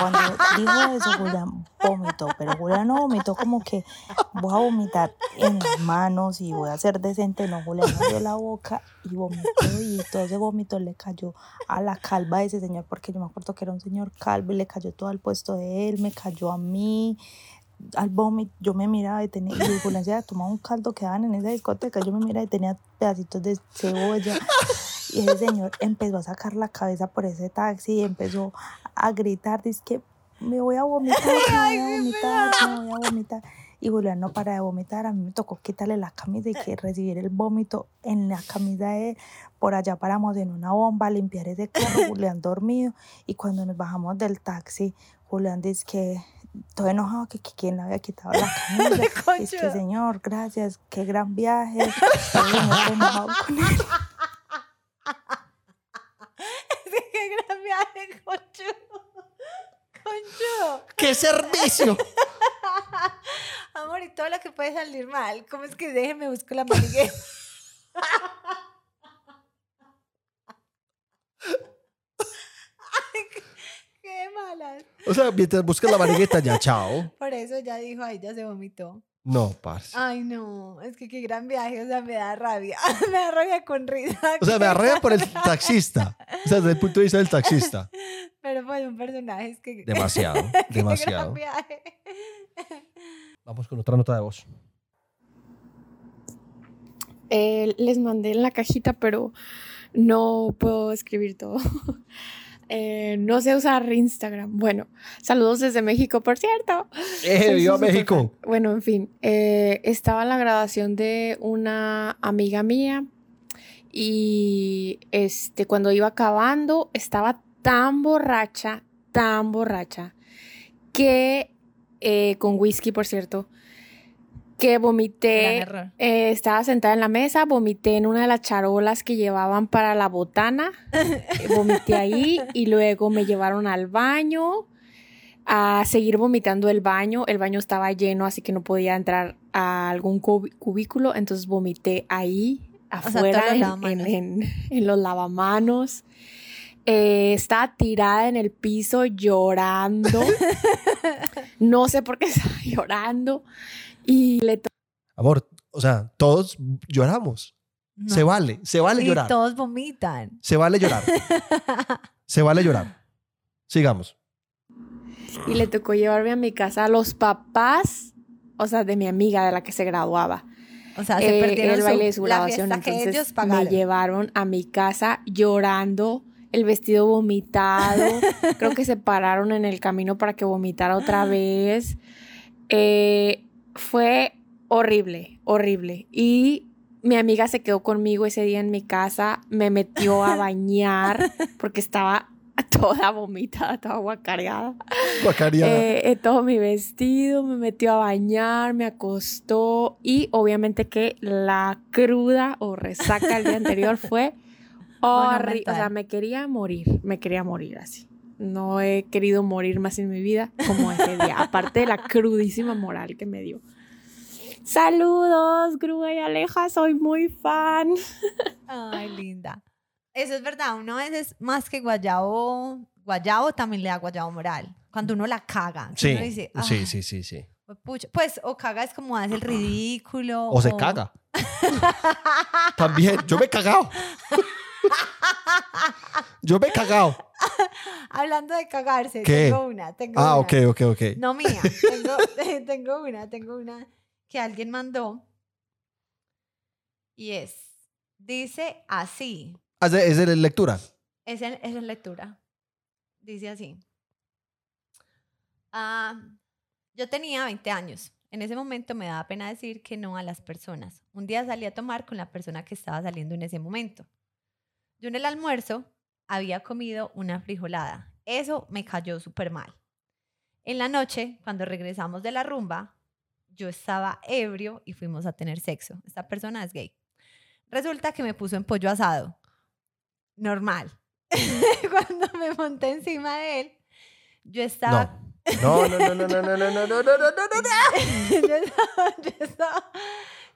Cuando dijo eso, Julián vomitó, pero Julián no vomitó como que voy a vomitar en las manos y voy a ser decente. No, Julián abrió la boca y vomitó y todo ese vómito le cayó a la calva de ese señor, porque yo me acuerdo que era un señor calvo y le cayó todo al puesto de él, me cayó a mí al vómito, yo me miraba y tenía, y Julián se había tomado un caldo que daban en esa discoteca, yo me miraba y tenía pedacitos de cebolla. Y ese señor empezó a sacar la cabeza por ese taxi y empezó a gritar, dice que me voy a vomitar, me voy a vomitar, me voy a vomitar. Y Julián no para de vomitar, a mí me tocó quitarle la camisa y que recibir el vómito en la camisa de él. Por allá paramos en una bomba limpiar ese carro, Julián dormido. Y cuando nos bajamos del taxi, Julián dice que todo enojado que, que quién le había quitado la camisa. es que señor, gracias, qué gran viaje. Estoy enojado con él. qué gran viaje. Concho. ¡Qué servicio! Amor, y todo lo que puede salir mal. ¿Cómo es que déjeme busco la manigueta? Ay, malas. O sea, mientras buscas la manigueta, ya, chao. Por eso ya dijo, ay, ya se vomitó. No, parce. Ay, no, es que qué gran viaje, o sea, me da rabia. me da rabia con risa. O sea, me arrea por el taxista. O sea, desde el punto de vista del taxista. Pero pues un personaje es que... Demasiado, qué demasiado. gran viaje. Vamos con otra nota de voz. Eh, les mandé en la cajita, pero no puedo escribir todo. Eh, no sé usar Instagram. Bueno, saludos desde México, por cierto. ¡Eh, viva. México! Bueno, en fin, eh, estaba en la graduación de una amiga mía y este, cuando iba acabando estaba tan borracha, tan borracha, que eh, con whisky, por cierto, que vomité. Eh, estaba sentada en la mesa, vomité en una de las charolas que llevaban para la botana, vomité ahí y luego me llevaron al baño a seguir vomitando el baño. El baño estaba lleno, así que no podía entrar a algún cubículo, entonces vomité ahí afuera en- en, en- en los lavamanos. Eh, estaba tirada en el piso llorando. no sé por qué estaba llorando. Y le Amor, o sea, todos lloramos. No. Se vale, se vale y llorar. todos vomitan. Se vale llorar. Se vale llorar. Sigamos. y le tocó llevarme a mi casa a los papás, o sea, de mi amiga de la que se graduaba. O sea, se eh, perdieron el baile de su, la graduación. que Entonces ellos me llevaron a mi casa llorando, el vestido vomitado. Creo que se pararon en el camino para que vomitara otra vez. Eh, fue horrible, horrible. Y mi amiga se quedó conmigo ese día en mi casa, me metió a bañar porque estaba toda vomitada, toda guacareada. Guacareada. Eh, eh, todo mi vestido, me metió a bañar, me acostó y obviamente que la cruda o resaca el día anterior fue horrible. O sea, Monumental. me quería morir, me quería morir así. No he querido morir más en mi vida como ese día, aparte de la crudísima moral que me dio. Saludos, Grúa y Aleja, soy muy fan. Ay, linda. Eso es verdad. Uno a veces más que guayabo, guayabo también le da guayabo moral. Cuando uno la caga. que Sí, uno dice, sí, "Ay, sí, sí, sí. pucha". Pues o caga es como hace el ridículo. O se caga. También, yo me he cagado. Yo me he cagado. Hablando de cagarse, ¿Qué? tengo una. Tengo Ah, una. ok, ok, ok. No mía. Tengo, tengo una, tengo una que alguien mandó. Y es, dice así. Ah, ¿Es de, es de lectura? Es en, es en lectura. Dice así. Ah, yo tenía 20 años. En ese momento me daba pena decir que no a las personas. Un día salí a tomar con la persona que estaba saliendo en ese momento. Yo en el almuerzo había comido una frijolada. Eso me cayó súper mal. En la noche, cuando regresamos de la rumba, yo estaba ebrio y fuimos a tener sexo. Esta persona es gay. Resulta que me puso en pollo asado. Normal. cuando me monté encima de él, yo estaba... No. No, no, no, no, no, no, no, no, no, no, no, estaba, yo, estaba,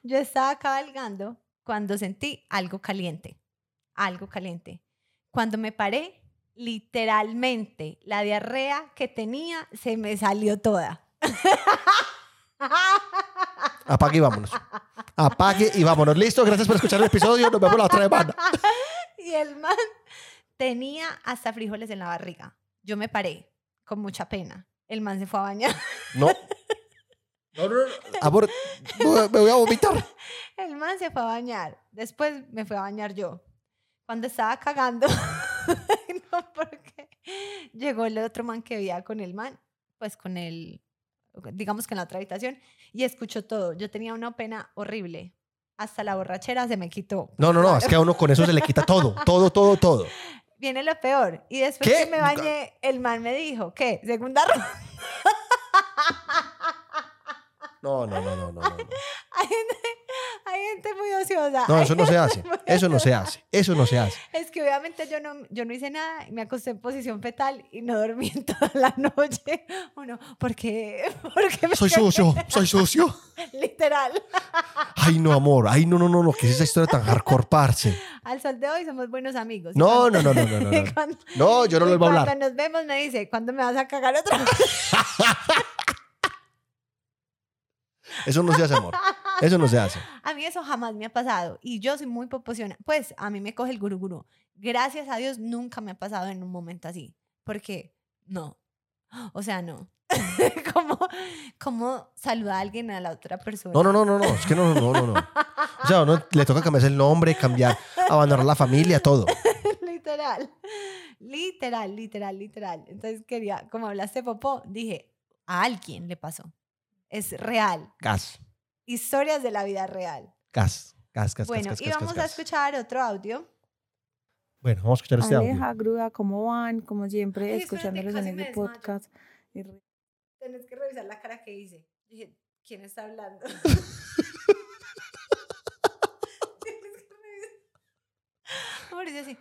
yo estaba cabalgando cuando sentí algo caliente, algo caliente. Cuando me paré, literalmente la diarrea que tenía se me salió toda. Apague y vámonos. Apague y vámonos. Listo, gracias por escuchar el episodio. Nos vemos la otra semana. y el man tenía hasta frijoles en la barriga. Yo me paré con mucha pena. El man se fue a bañar. No. No, no, no. Amor, me voy a vomitar. El man se fue a bañar. Después me fui a bañar yo. Cuando estaba cagando, no, porque llegó el otro man que veía con el man, pues con el, digamos que en la otra habitación, y escuchó todo. Yo tenía una pena horrible. Hasta la borrachera se me quitó. No, no, no, es que a uno con eso se le quita todo, todo, todo, todo. Viene lo peor. Y después ¿Qué? que me bañé, el man me dijo, ¿qué? Segunda ronda. No, no, no, no, no. no. Hay gente, gente muy ociosa. No, eso no se hace. Eso no se hace. Eso no se hace. Es que obviamente yo no, yo no hice nada, me acosté en posición fetal y no dormí en toda la noche. Uno, porque, porque Soy sucio, soy sucio. Literal. Ay, no, amor. Ay, no, no, no, no. ¿Qué es esa historia tan hardcore, parce? Al sol de hoy somos buenos amigos. No, no, no, no, no, no, no. cuando- No, yo no les voy a hablar. Cuando nos vemos me dice, ¿cuándo me vas a cagar otra vez? Eso no se hace, amor. Eso no se hace. Mí eso jamás me ha pasado y yo soy muy proporcional. Pues a mí me coge el gurú Gracias a Dios nunca me ha pasado en un momento así. Porque no. O sea, no. como, como saluda a alguien a la otra persona. No, no, no, no, no. Es que no, no, no, no. O sea, uno le toca cambiarse el nombre, cambiar, abandonar la familia, todo. literal. Literal, literal, literal. Entonces quería, como hablaste popó, dije, a alguien le pasó. Es real. Gas, Historias de la vida real. gas, gas, gas, bueno, y vamos a escuchar otro audio. Bueno, vamos a escuchar este audio. Aleja, Gruda, ¿cómo van? Como siempre, Ay, escuchándolos en desmayo. podcast. Y re- Tienes que revisar la cara que hice. Dije, ¿quién está hablando? Dice así.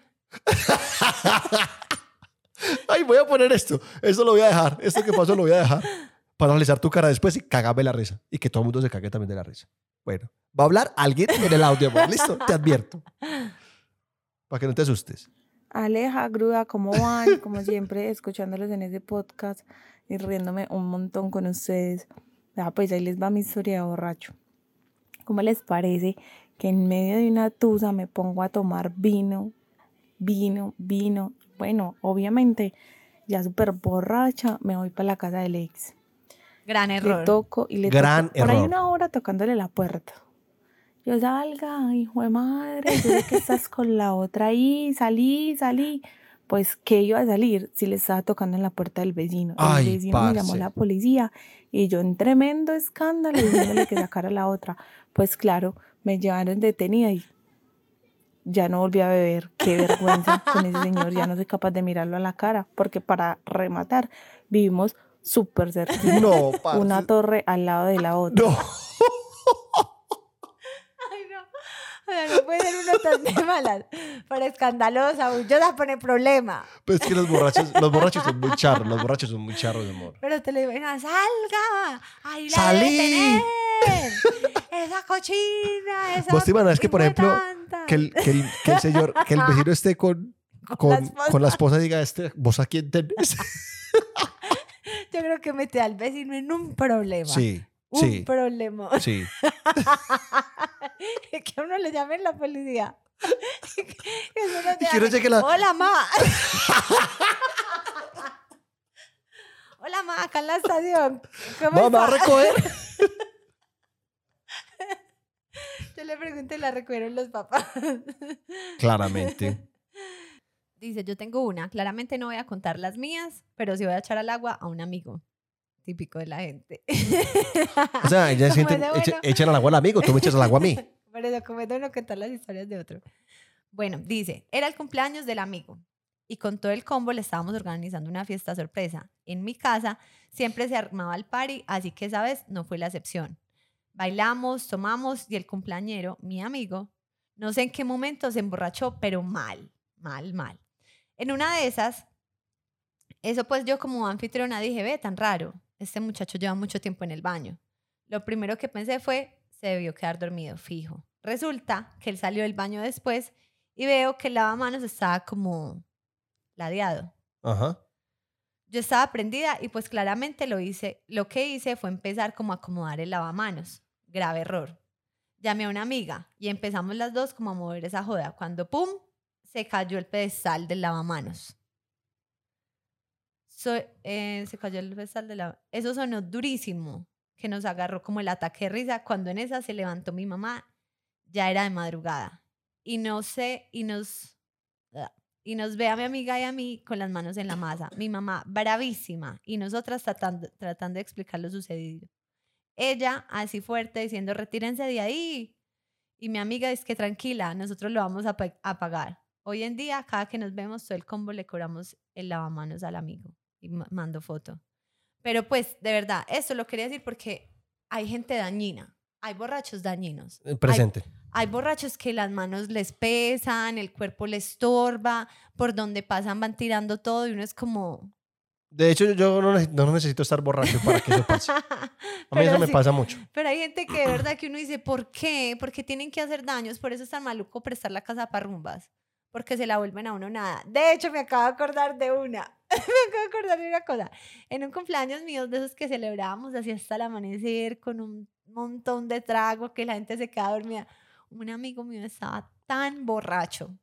Ay, voy a poner esto. Esto lo voy a dejar. Esto que pasó lo voy a dejar. Para analizar tu cara después y cagarme la risa. Y que todo el mundo se cague también de la risa. Bueno, va a hablar alguien en el audio, amor. ¿Listo? Te advierto. Para que no te asustes. Aleja, Gruda, ¿cómo van? Como siempre, escuchándolos en ese podcast y riéndome un montón con ustedes. Ah, pues ahí les va mi historia de borracho. ¿Cómo les parece que en medio de una tusa me pongo a tomar vino, vino, vino? Bueno, obviamente, ya súper borracha, me voy para la casa del ex. Gran Le error. toco y le Gran toco por ahí una hora tocándole la puerta. Yo salga, hijo de madre, yo sé que estás con la otra ahí, salí, salí. Pues que iba a salir si le estaba tocando en la puerta del vecino. Ay, el vecino me llamó la policía y yo en tremendo escándalo diciéndole que sacara a la otra. Pues claro, me llevaron detenida y ya no volví a beber. Qué vergüenza con ese señor, ya no soy capaz de mirarlo a la cara, porque para rematar vivimos súper cerca. No, parce. Una torre al lado de la otra. No. Ay, no. O sea, no puede ser uno tan de malas. Para escandalosa, bullosa, pone problema. Pues es que los borrachos, los borrachos son muy charros. Los borrachos son muy charros, mi amor. Pero te le digo, "Venga, salga. Ahí la Salí. debe tener. Esa cochina, esa ¿Vos te imaginas que, por ejemplo, hijuetanta". Que el, que el, que el señor, que el vecino esté con, Con la con, esposa. con la esposa y diga, este, ¿vos a quién tenés? Yo creo que mete al vecino en un problema. Sí, Un sí, problema. sí. que a uno le llamen la policía. Que que la- Hola, ma. Hola, ma, acá en la estación. ¿Cómo Mamá, a recoger. Yo le pregunté la recogieron los papás. Claramente. Dice, yo tengo una. Claramente no voy a contar las mías, pero sí voy a echar al agua a un amigo. Típico de la gente. O sea, ella siente, bueno. echan al agua al amigo, tú me echas al agua a mí. Por eso, como es bueno contar las historias de otro. Bueno, dice, era el cumpleaños del amigo y con todo el combo le estábamos organizando una fiesta sorpresa. En mi casa siempre se armaba el party, así que esa vez no fue la excepción. Bailamos, tomamos y el cumpleañero, mi amigo, no sé en qué momento se emborrachó, pero mal, mal, mal. En una de esas, eso pues yo como anfitriona dije, ve, tan raro, este muchacho lleva mucho tiempo en el baño. Lo primero que pensé fue, se debió quedar dormido, fijo. Resulta que él salió del baño después y veo que el lavamanos estaba como ladeado. Ajá. Yo estaba prendida y pues claramente lo hice. Lo que hice fue empezar como a acomodar el lavamanos. Grave error. Llamé a una amiga y empezamos las dos como a mover esa joda. Cuando pum, se cayó el pedestal del lavamanos. Eh, se cayó el pedestal del lavamanos. Eso sonó durísimo, que nos agarró como el ataque de risa. Cuando en esa se levantó mi mamá, ya era de madrugada. Y no sé, y nos y nos ve a mi amiga y a mí con las manos en la masa. Mi mamá bravísima y nosotras tratando, tratando de explicar lo sucedido. Ella así fuerte diciendo, retírense de ahí. Y mi amiga dice que tranquila, nosotros lo vamos a pagar. Hoy en día, cada que nos vemos, todo el combo le cobramos el lavamanos al amigo. Y ma- mando foto. Pero pues, de verdad, esto lo quería decir porque hay gente dañina. Hay borrachos dañinos. Eh, Hay- Presente. hay borrachos que las manos les pesan, el cuerpo les estorba, por donde pasan van tirando todo y uno es como... De hecho, yo no, no necesito estar borracho para que eso pase. A mí Pero eso me pasa mucho. Pero hay gente que de verdad que uno dice, ¿por qué? ¿Por qué tienen que hacer daños? Por eso es tan maluco prestar la casa para rumbas. Porque se la vuelven a uno nada. De hecho, me acabo de acordar de una. me acabo de acordar de una cosa. En un cumpleaños mío, de esos que celebrábamos así hasta el amanecer, con un montón de trago, que la gente se queda dormida. Un amigo mío estaba tan borracho.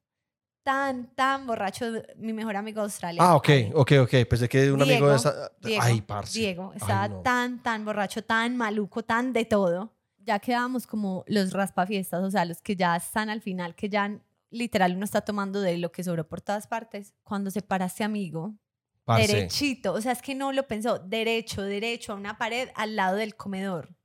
Tan, tan borracho. Mi mejor amigo de Australia. Ah, ok, ok, ok. Pensé que un amigo de esa... Diego, Ay, parce. Diego Ay, estaba no. tan, tan borracho, tan maluco, tan de todo. Ya quedábamos como los raspafiestas, o sea, los que ya están al final, que ya literal uno está tomando de lo que sobró por todas partes. Cuando se para este amigo, Parce. derechito, o sea, es que no lo pensó, derecho, derecho, a una pared al lado del comedor.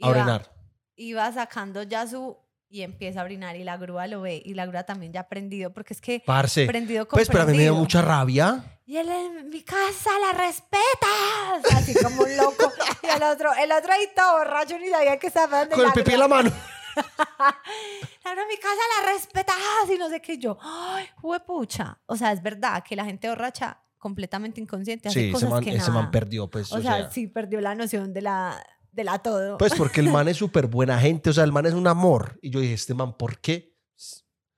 A orinar. Iba sacando ya su... Y empieza a orinar y la grúa lo ve y la grúa también ya prendido, porque es que Parce. prendido con Pues, pero a mí me dio mucha rabia. Y él en mi casa la respetas. Así como un loco. Y el otro, el otro ahí todo borracho, ni sabía que estaba dando Con el pipí en la mano. En mi casa la respetas y no sé qué. Yo, ay, pucha. O sea, es verdad que la gente borracha, completamente inconsciente, hace Sí, cosas man, que ese man nada. perdió, pues. O, sea, sí perdió la noción de la, de la todo. Pues porque el man es súper buena gente, o sea, el man es un amor. Y yo dije, este man, ¿por qué?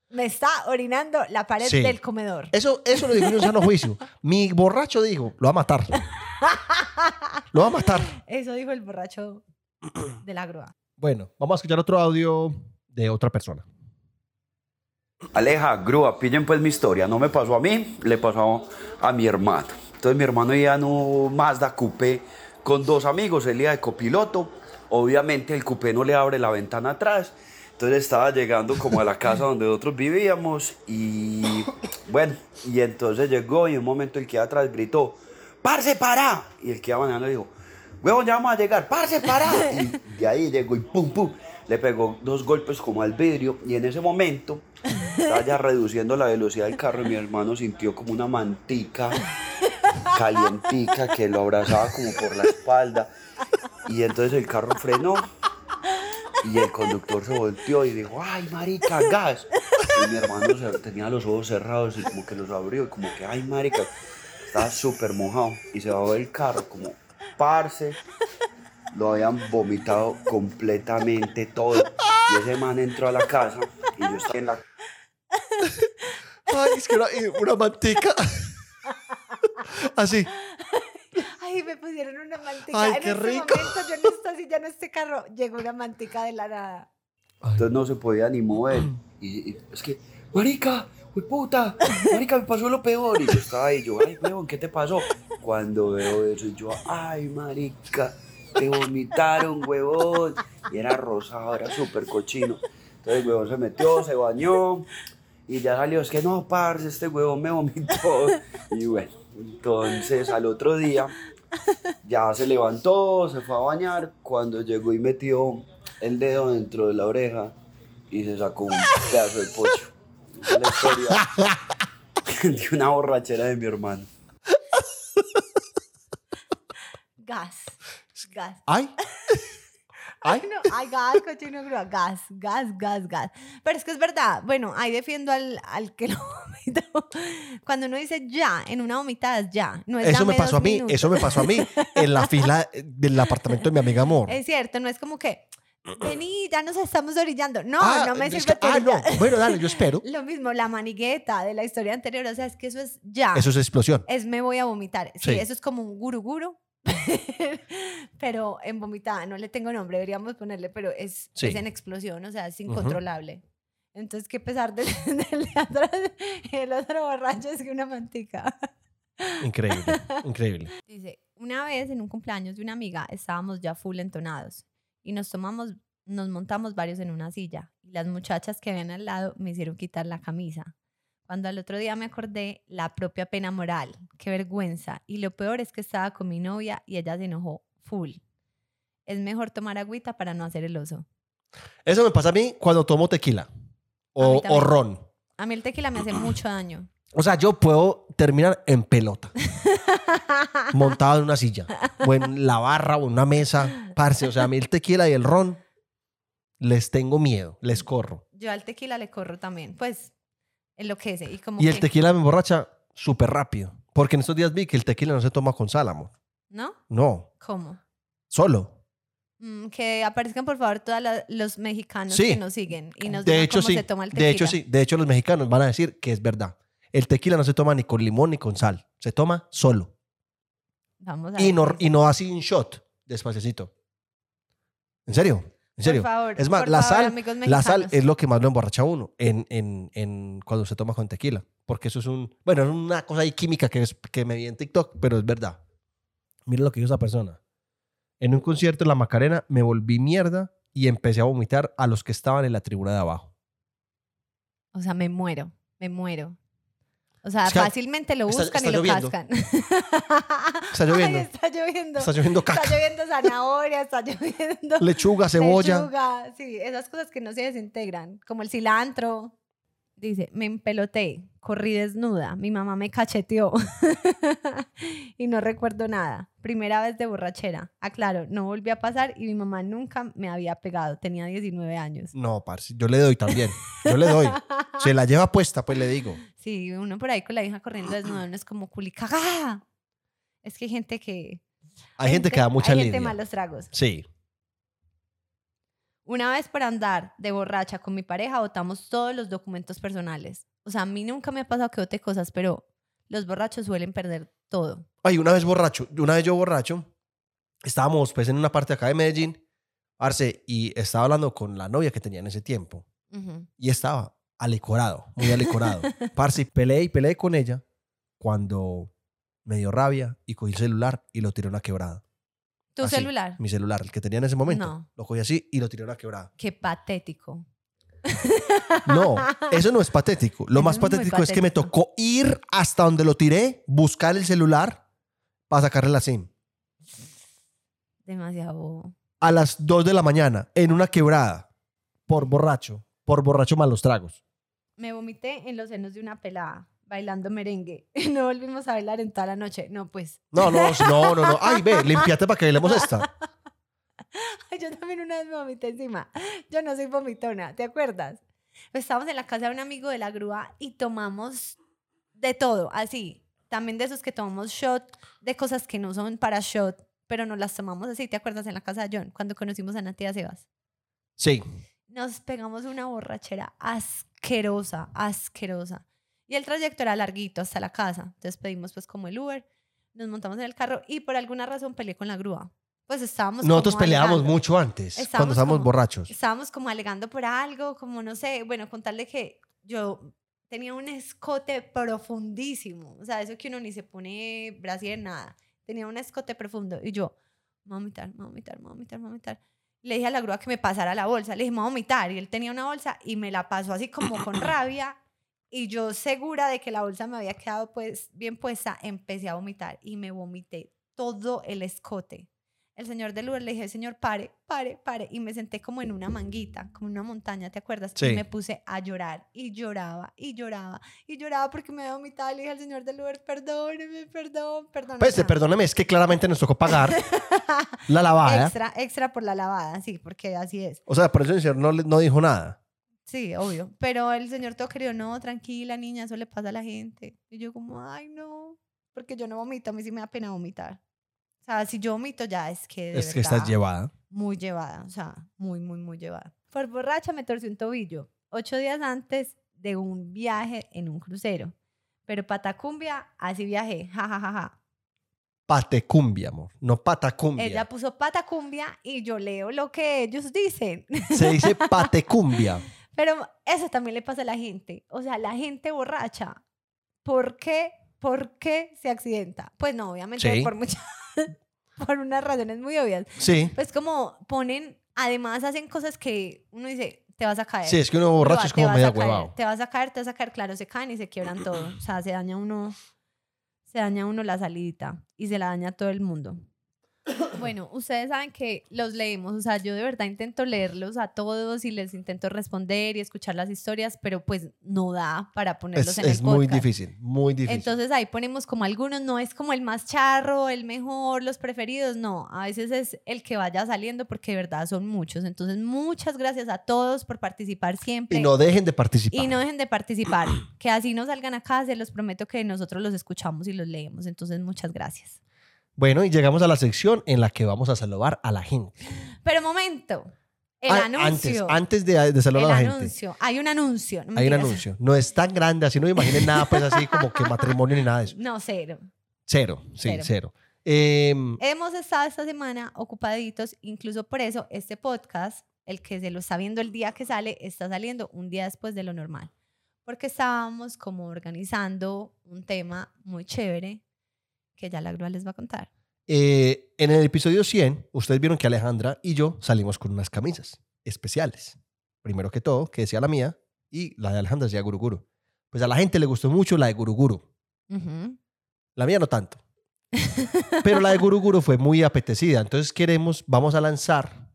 Me está orinando la pared Sí. del comedor. Eso, eso lo dijo en un sano juicio. Mi borracho dijo, lo va a matar. Lo va a matar. Eso dijo el borracho de la grúa. Bueno, vamos a escuchar otro audio de otra persona. Aleja, grúa, pillen pues mi historia. No me pasó a mí, le pasó a mi hermano. Entonces mi hermano iba en un Mazda Coupé con dos amigos, él iba de copiloto. Obviamente el coupé no le abre la ventana atrás. Entonces estaba llegando como a la casa donde nosotros vivíamos y bueno, y entonces llegó y en un momento el que iba atrás gritó, ¡Parce, para! Y el que iba manejando dijo, huevón, ya vamos a llegar, ¡Parce, para! Y de ahí llegó y pum, pum, le pegó dos golpes como al vidrio. Y en ese momento estaba ya reduciendo la velocidad del carro y mi hermano sintió como una mantica calientica que lo abrazaba como por la espalda. Y entonces el carro frenó y el conductor se volteó y dijo, ay marica, gas. Y mi hermano se- tenía los ojos cerrados y como que los abrió y como que, ay marica, estaba súper mojado y se bajó del carro como, parce, lo habían vomitado completamente todo. Y ese man entró a la casa y yo estaba en la Ay, es que una, una mantica. Así. Ay, me pusieron una mantica. Ay, en qué este rico. momento, yo en esta silla, en este carro, llegó una mantica de la nada. Entonces no se podía ni mover. Y, y es que, marica, ¡Uy, puta! Marica, me pasó lo peor. Y yo estaba ahí, yo, ay, huevón, ¿qué te pasó? Cuando veo eso, yo, ay, marica, te vomitaron, huevón. Y era rosado, era súper cochino. Entonces el huevón se metió, se bañó. Y ya salió, es que no, parce, este huevón me vomitó. Y bueno, entonces al otro día ya se levantó, se fue a bañar. Cuando llegó y metió el dedo dentro de la oreja y se sacó un pedazo de pocho. La historia de una borrachera de mi hermano. Gas. Gas. Ay. Ay, Ay. no, ay, gas, cochino, grúa, gas, gas, gas, gas. Pero es que es verdad, bueno, ahí defiendo al, al que lo vomitó. Cuando uno dice ya, en una vomitada es ya. No es Eso me pasó a mí, minutos. eso me pasó a mí en la fila del apartamento de mi amiga Amor. Es cierto, no es como que vení, ya nos estamos orillando. No, Ah, no me sirve que- ah, no. Bueno, dale, yo espero. Lo mismo, la manigueta de la historia anterior, o sea, es que eso es ya. Eso es explosión. es me voy a vomitar. Sí, Sí. eso es como un guru guru. pero en vomitada, no le tengo nombre, deberíamos ponerle, pero es, Sí. es en explosión, o sea, es incontrolable. Entonces, qué pesar del, del de atrás, el otro borracho es que una mantica. Increíble, increíble. Dice, una vez en un cumpleaños de una amiga estábamos ya full entonados y nos tomamos, nos montamos varios en una silla y las muchachas que ven al lado me hicieron quitar la camisa. Cuando al otro día me acordé, la propia pena moral, qué vergüenza. Y lo peor es que estaba con mi novia y ella se enojó full. Es mejor tomar agüita para no hacer el oso. Eso me pasa a mí cuando tomo tequila o, o ron. A mí el tequila me hace mucho daño. O sea, yo puedo terminar en pelota, montado en una silla, o en la barra, o en una mesa. Parce, o sea, a mí el tequila y el ron les tengo miedo, les corro. Yo al tequila le corro también, pues enloquece. Y, como Y el tequila me emborracha súper rápido. Porque en estos días vi que el tequila no se toma con sal, amor. ¿No? No, ¿Cómo? solo. Mm, que aparezcan por favor todos los mexicanos Sí. que nos siguen y nos De digan hecho, cómo sí. se toma el tequila. De hecho, sí. De hecho, los mexicanos van a decir que es verdad. El tequila no se toma ni con limón ni con sal. Se toma solo. Vamos a Y no, y no así un shot, despacito. ¿En serio? ¿En serio? Por favor, es más, por la favor, sal, amigos la sal es lo que más lo emborracha uno en, en, en cuando se toma con tequila. Porque eso es un... Bueno, es una cosa ahí química que, es, que me vi en TikTok, pero es verdad. Mira lo que hizo esa persona. En un concierto en la Macarena me volví mierda y empecé a vomitar a los que estaban en la tribuna de abajo. O sea, me muero, me muero. O sea, fácilmente lo está- buscan está y lo lloviendo. cascan. Está lloviendo. Ay, está lloviendo. Está lloviendo caca. Está lloviendo zanahoria, está lloviendo Lechuga, cebolla. lechuga. Sí, esas cosas que no se desintegran, como el cilantro. Dice, me empeloté, corrí desnuda, mi mamá me cacheteó y no recuerdo nada. Primera vez de borrachera. Aclaro, no volví a pasar y mi mamá nunca me había pegado, tenía 19 años. No, parce, yo le doy también. Yo le doy. Se la lleva puesta, pues le digo. Sí, uno por ahí con la hija corriendo desnuda, uno es como culicagá. Es que hay gente que... Hay gente que da mucha Hay gente malos tragos. Sí. Una vez por andar de borracha con mi pareja, botamos todos los documentos personales. O sea, a mí nunca me ha pasado que bote cosas, pero los borrachos suelen perder todo. Ay, una vez borracho, una vez yo borracho, estábamos pues en una parte acá de Medellín, Arce, y estaba hablando con la novia que tenía en ese tiempo. Y estaba alicorado, muy alicorado. Parce, peleé y peleé con ella cuando me dio rabia y cogí el celular y lo tiré a una quebrada. ¿Tu Así, celular? Mi celular, el que tenía en ese momento. No. Lo cogí así y lo tiré a una quebrada. Qué patético. No, eso no es patético. Lo Eso más es muy patético es que me patético. tocó ir hasta donde lo tiré, buscar el celular para sacarle la SIM. Demasiado bobo. A las 2 de la mañana, en una quebrada, por borracho, por borracho malos tragos. Me vomité en los senos de una pelada, bailando merengue. No volvimos a bailar en toda la noche. No, pues. No, no, no, no, no. Ay, ve, limpiate para que bailemos esta. Ay, Yo también una vez me vomité encima. Yo no soy vomitona, ¿te acuerdas? Estábamos en la casa de un amigo de la grúa y tomamos de todo, así. También de esos que tomamos shot, de cosas que no son para shot, pero no las tomamos así. ¿Te acuerdas en la casa de John, cuando conocimos a Natia Sebas? Sí. Nos pegamos una borrachera asquerosa, asquerosa. Y el trayecto era larguito hasta la casa. Entonces pedimos pues como el Uber, nos montamos en el carro y por alguna razón peleé con la grúa. Pues estábamos Nosotros como peleábamos alegando. mucho antes, cuando Estábamos estábamos como- borrachos. Estábamos como alegando por algo, como no sé, bueno, contarle que yo tenía un escote profundísimo, o sea, eso que uno ni se pone brasier, nada. Tenía un escote profundo y yo, me voy a vomitar, me voy a vomitar, me voy a vomitar, me voy a vomitar. Le dije a la grúa que me pasara la bolsa, le dije, me voy a vomitar, y él tenía una bolsa y me la pasó así como con rabia y yo segura de que la bolsa me había quedado pues bien puesta, empecé a vomitar y me vomité todo el escote. El señor del Uber le dije, señor, pare, pare, pare. Y me senté como en una manguita, como en una montaña, ¿te acuerdas? Sí. Y me puse a llorar y lloraba y lloraba y lloraba porque me había vomitado. Le dije al señor del Uber, perdóneme, perdón, perdón. Pues, perdóneme, es que claramente nos tocó pagar la lavada. Extra, extra por la lavada, sí, porque así es. O sea, por eso el señor no, no dijo nada. Sí, obvio. Pero el señor todo querido, no, tranquila, niña, eso le pasa a la gente. Y yo como, ay, no, porque yo no vomito, a mí sí me da pena vomitar. O sea, si yo vomito ya es que de Es que estás llevada. muy llevada, o sea, muy, muy, muy llevada. Por borracha me torcí un tobillo ocho días antes de un viaje en un crucero. Pero patacumbia, así viajé, ja, ja, ja, ja. Patecumbia, amor, no patacumbia. Ella puso patacumbia y yo leo lo que ellos dicen. Se dice patecumbia. Pero eso también le pasa a la gente. O sea, la gente borracha, ¿por qué, por qué se accidenta? Pues no, obviamente Sí. por muchas, por unas razones muy obvias. Sí. Pues como ponen, además hacen cosas que uno dice, te vas a caer. Sí, es que uno borracho es como medio huevado. Te vas a caer, te vas a caer, claro, se caen y se quiebran todo. O sea, se daña uno, se daña uno la salidita y se la daña a todo el mundo. Bueno, ustedes saben que los leemos, o sea, yo de verdad intento leerlos a todos y les intento responder y escuchar las historias, pero pues no da para ponerlos Es, en el es muy podcast. difícil, muy difícil. Entonces ahí ponemos como algunos, no es como el más charro, el mejor, los preferidos, no, a veces es el que vaya saliendo porque de verdad son muchos. Entonces muchas gracias a todos por participar siempre. y no dejen de participar. Y no dejen de participar, que así no salgan acá, se los prometo que nosotros los escuchamos y los leemos. Entonces muchas gracias. Bueno, y llegamos a la sección en la que vamos a saludar a la gente. Pero momento, el Ah, anuncio. Antes, antes de, de saludar el a la gente. Hay un anuncio. no Hay un anuncio. No es tan grande, así no imaginen nada, pues así como que matrimonio ni nada de eso. No, cero. Cero, sí, Cero. cero. Em, Hemos estado esta semana ocupaditos, incluso por eso este podcast, el que se lo está viendo el día que sale, está saliendo un día después de lo normal. Porque estábamos como organizando un tema muy chévere que ya la grúa les va a contar. eh, en el episodio 100, ustedes vieron que Alejandra y yo salimos con unas camisas especiales. Primero que todo, que decía la mía, y la de Alejandra decía Guruguru. Pues a la gente le gustó mucho la de Guruguru. Ujú. La mía no tanto. Pero la de Guruguru fue muy apetecida. Entonces queremos, vamos a lanzar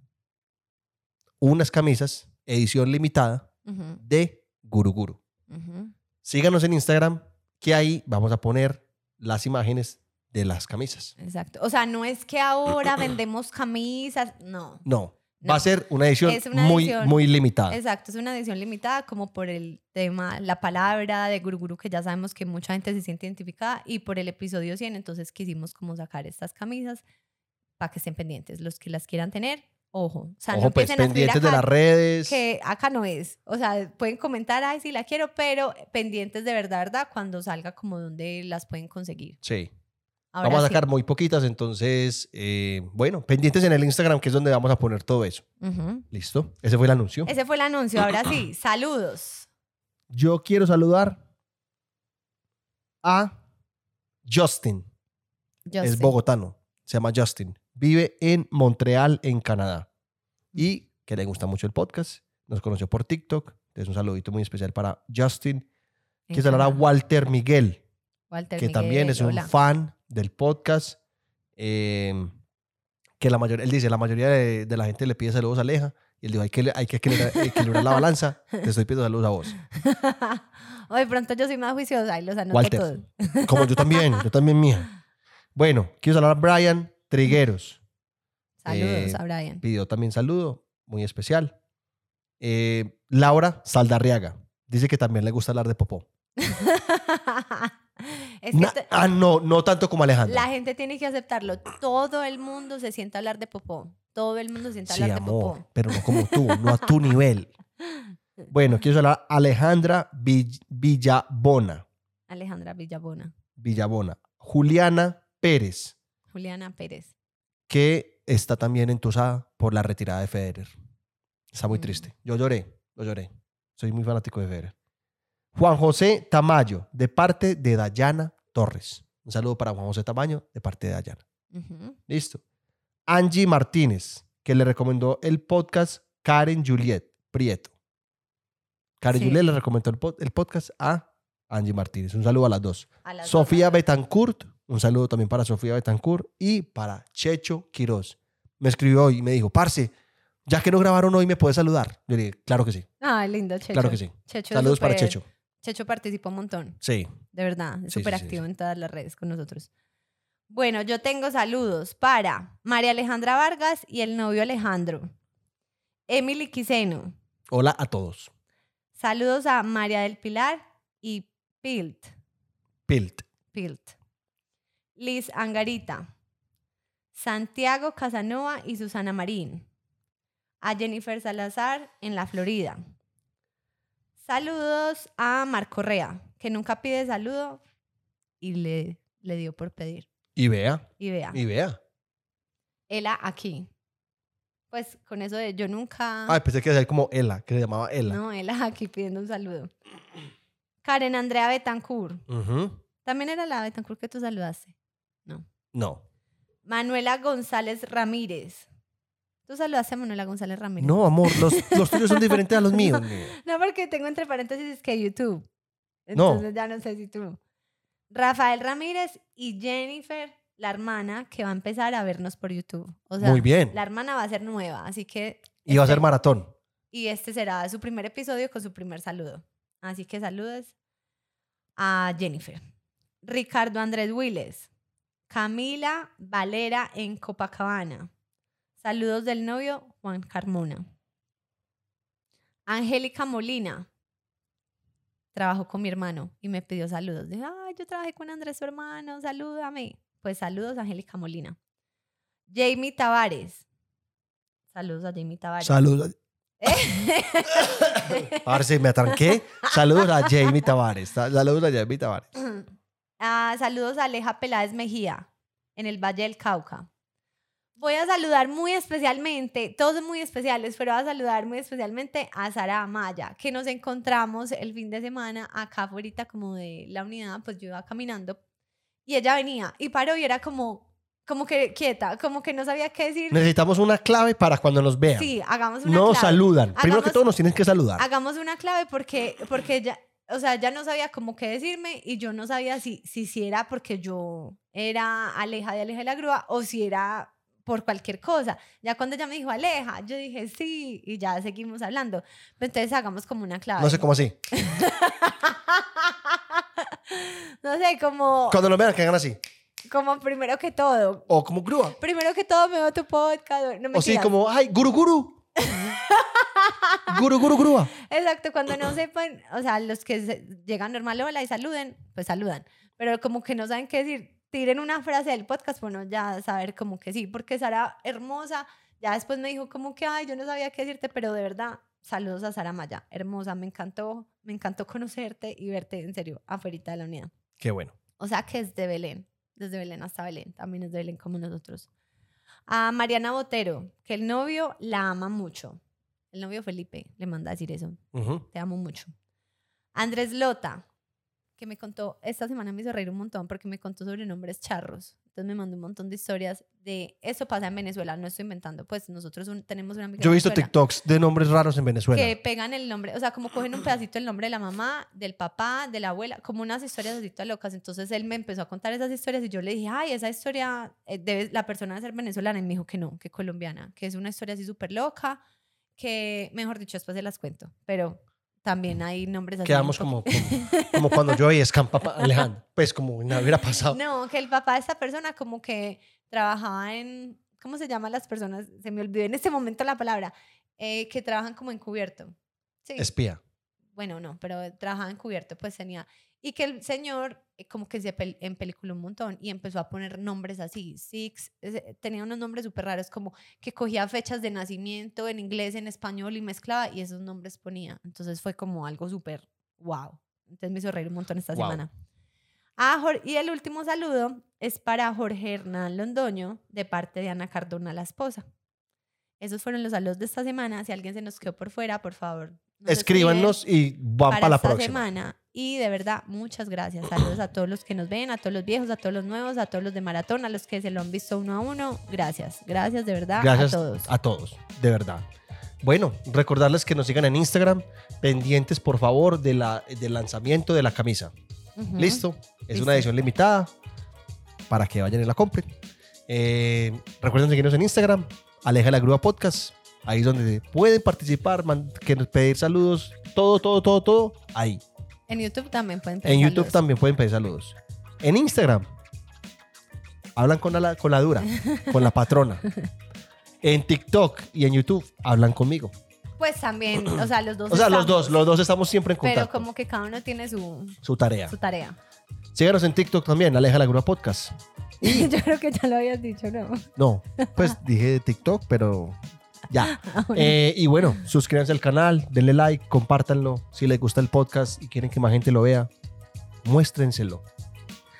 unas camisas, edición limitada, de Guruguru. ujú. Síganos en Instagram, que ahí vamos a poner las imágenes de las camisas. Exacto. O sea, no es que ahora vendemos camisas, no. No, No. va a ser una edición una muy, edición- muy limitada. Exacto, es una edición limitada como por el tema, la palabra de Guruguru, que ya sabemos que mucha gente se siente identificada, y por el episodio 100, entonces quisimos como sacar estas camisas para que estén pendientes. Los que las quieran tener, ojo. O sea, no Ojo, pues a escribir pendientes de las redes. Que acá no es. O sea, pueden comentar, ay, sí la quiero, pero pendientes de verdad, verdad, cuando salga como donde las pueden conseguir. Sí. Ahora vamos a sí. sacar muy poquitas, entonces, eh, bueno, pendientes en el Instagram, que es donde vamos a poner todo eso. ¿Listo? Ese fue el anuncio. Ese fue el anuncio. Ahora sí, saludos. Yo quiero saludar a Justin. Es bogotano. Se llama Justin. Vive en Montreal, en Canadá. Y que le gusta mucho el podcast. Nos conoció por TikTok. Entonces, un saludito muy especial para Justin. Quiero saludar a. Walter Miguel, Walter que también es un fan del podcast. eh, que la mayoría, él dice, la mayoría de, de la gente le pide saludos a Aleja. Y él dijo, hay que, hay que equilibrar, equilibrar la balanza. Te estoy pidiendo saludos a vos. de pronto yo soy más juiciosa y los anoto Walter. todos. Como yo también, yo también, mía. Bueno, quiero saludar a Brian Trigueros. Saludos Eh, a Brian. Pidió también saludo, muy especial. Eh, Laura Saldarriaga. Dice que también le gusta hablar de popó. es que Na- te- ah, no, no tanto como Alejandra. la gente tiene que aceptarlo. Todo el mundo se sienta a hablar de popó. Todo el mundo se sienta a Sí, hablar de popó. pero no como tú, no a tu nivel. Bueno, quiero hablar Alejandra Vill- Villabona. Alejandra Villabona. Villabona. Juliana Pérez, Juliana Pérez. que está también entusada por la retirada de Federer. Está muy Mm. triste. Yo lloré, yo lloré. Soy muy fanático de Federer. Juan José Tamayo, de parte de Dayana Torres. Un saludo para Juan José Tamayo, de parte de Dayana. Listo. Angie Martínez, que le recomendó el podcast Karen Juliet Prieto. Karen Sí. Juliet le recomendó el, pod- el podcast a Angie Martínez. Un saludo a las dos. A las dos, Sofía dos. Betancourt, un saludo también para Sofía Betancourt y para Checho Quiroz. Me escribió hoy y me dijo, Parce, ya que no grabaron hoy, ¿me puedes saludar? Yo le dije, claro que sí, Ay, lindo, Checho. claro que sí. Checho Saludos para Checho. Checho participó un montón. Sí. De verdad, es súper sí, sí, activo sí. en todas las redes con nosotros. Bueno, yo tengo saludos para María Alejandra Vargas y el novio Alejandro. Emily Quiseno. Hola a todos. Saludos a María del Pilar y Pilt. Pilt. Pilt. Liz Angarita. Santiago Casanova y Susana Marín. A Jennifer Salazar en la Florida. Saludos a Marco Correa, que nunca pide saludo y le, le dio por pedir. Y vea, Y vea, y vea. Ela aquí. Pues con eso de yo nunca... Ay, pensé que iba a ser como Ela, que se llamaba Ela. No, Ela aquí pidiendo un saludo. Karen Andrea Betancourt. También era la Betancourt que tú saludaste. No. No. Manuela González Ramírez. ¿Tú saludaste a Manuela González Ramírez? No, amor, los, los tuyos son diferentes a los míos. No, porque tengo entre paréntesis que YouTube. No. Entonces ya no sé si tú. Rafael Ramírez y Jennifer, la hermana, que va a empezar a vernos por YouTube. O sea, Muy bien. La hermana va a ser nueva, así que. Y va a ser este- maratón. Y este será su primer episodio con su primer saludo. Así que saludos a Jennifer. Ricardo Andrés Willes. Camila Valera en Copacabana. Saludos del novio Juan Carmona. Angélica Molina. Trabajó con mi hermano y me pidió saludos. Dije, ay, yo trabajé con Andrés, su hermano, salúdame. Pues saludos, Angélica Molina. Jamie Tavares. Saludos a Jamie Tavares. Saludos. Ahora sí, me atranqué. Saludos a Jamie Tavares. Sa- Saludos a Jamie Tavares. Ah, saludos a Aleja Peláez Mejía, en el Valle del Cauca. Voy a saludar muy especialmente, todos son muy especiales, pero voy a saludar muy especialmente a Sara Amaya, que nos encontramos el fin de semana acá afuera como de la unidad, pues yo iba caminando y ella venía y paró y era como, como que quieta, como que no sabía qué decir. Necesitamos una clave para cuando nos vean. Sí, hagamos una no clave. saludan. Primero que todo nos tienen que saludar. Hagamos una clave porque, porque ella, o sea, ya no sabía cómo qué decirme y yo no sabía si, si, si era porque yo era Aleja de Aleja de la Grúa o si era por cualquier cosa. Ya cuando ella me dijo Aleja, yo dije sí y ya seguimos hablando. Pero entonces hagamos como una clave. No sé cómo así. No sé, como, Cuando nos vean, que hagan así. como primero que todo. O como grúa. Primero que todo me veo tu podcast. No me O sí, como, ay, guru guru. guru guru grúa. Exacto, cuando no sepan, o sea, los que llegan normal hola y saluden, pues saludan. Pero como que no saben qué decir, tiren una frase del podcast, bueno, ya saber como que sí, porque Sara hermosa, ya después me dijo como que, ay, yo no sabía qué decirte, pero de verdad, saludos a Sara Maya, hermosa, me encantó, me encantó conocerte y verte en serio, afuera de la unidad. Qué bueno. O sea que es de Belén, desde Belén hasta Belén, también es de Belén como nosotros. A Mariana Botero, que el novio la ama mucho. El novio Felipe le manda a decir eso. Ujú. Te amo mucho. Andrés Lota, que me contó, esta semana me hizo reír un montón porque me contó sobre nombres charros. Entonces me mandó un montón de historias de eso pasa en Venezuela, no estoy inventando. Pues nosotros un- tenemos una amiga Yo he visto TikToks de nombres raros en Venezuela. que pegan el nombre, o sea, como cogen un pedacito del nombre de la mamá, del papá, de la abuela, como unas historias así todas locas. Entonces él me empezó a contar esas historias y yo le dije, ay, esa historia, eh, debe, la persona debe ser venezolana. Y me dijo que no, que colombiana, que es una historia así súper loca, que, mejor dicho, después se las cuento. Pero también hay nombres así. Quedamos como, como, como cuando yo y Scampa Alejandro. Pues como nada hubiera pasado. No, que el papá de esta persona como que trabajaba en, ¿cómo se llaman las personas? Se me olvidó en este momento la palabra, eh, que trabajan como encubierto. Sí. Espía. bueno, no, pero trabajaba encubierto, pues tenía. Y que el señor eh, como que se pel- empeliculó un montón y empezó a poner nombres así. Six, tenía unos nombres súper raros, como que cogía fechas de nacimiento en inglés, en español y mezclaba y esos nombres ponía. Entonces fue como algo súper wow. Entonces me hizo reír un montón esta Guau. semana. Ah, y el último saludo es para Jorge Hernán Londoño, de parte de Ana Cardona, la esposa. Esos fueron los saludos de esta semana. Si alguien se nos quedó por fuera, por favor. Nos Escríbanos y van para, la esta próxima. semana. Y de verdad, muchas gracias. Saludos a todos los que nos ven, a todos los viejos, a todos los nuevos, a todos los de maratón, a los que se lo han visto uno a uno. Gracias, gracias de verdad Gracias a todos. a todos, de verdad. Bueno, recordarles que nos sigan en Instagram, pendientes por favor de la, del lanzamiento de la camisa. Listo, es Listo. una edición limitada para que vayan y la compren. Eh, recuerden seguirnos en Instagram, Aleja la Grúa Podcast. Ahí es donde pueden participar, man- que pedir saludos, todo, todo, todo, todo. Ahí. En YouTube también pueden En pedir YouTube saludos. también pueden pedir saludos. En Instagram, hablan con la, con la dura, con la patrona. En TikTok y en YouTube, hablan conmigo. Pues también, o sea, los dos. O sea, los dos, los dos estamos siempre en Pero contacto. como que cada uno tiene su, Su tarea. su tarea. Síganos en TikTok también, Aleja la Grúa Podcast. Yo creo que ya lo habías dicho, ¿no? No, pues dije de TikTok, pero ya. Ah. Eh, y bueno, suscríbanse al canal, denle like, compártanlo. Si les gusta el podcast y quieren que más gente lo vea, muéstrenselo.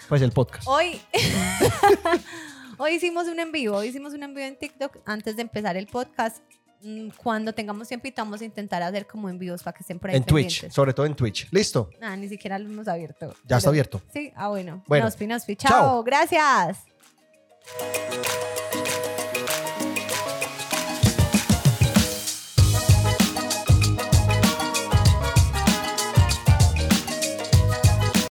Pues el podcast. Hoy, hoy hicimos un en vivo, hoy hicimos un en vivo en TikTok antes de empezar el podcast. Mm, Cuando tengamos tiempo, vamos a intentar hacer como envíos para que estén por ahí En Twitch, sobre todo en Twitch. Listo, Ah, ni siquiera lo hemos abierto. ya está abierto. Sí, ah, bueno. Bueno. Nospi, nospi. Chao. Chao, gracias.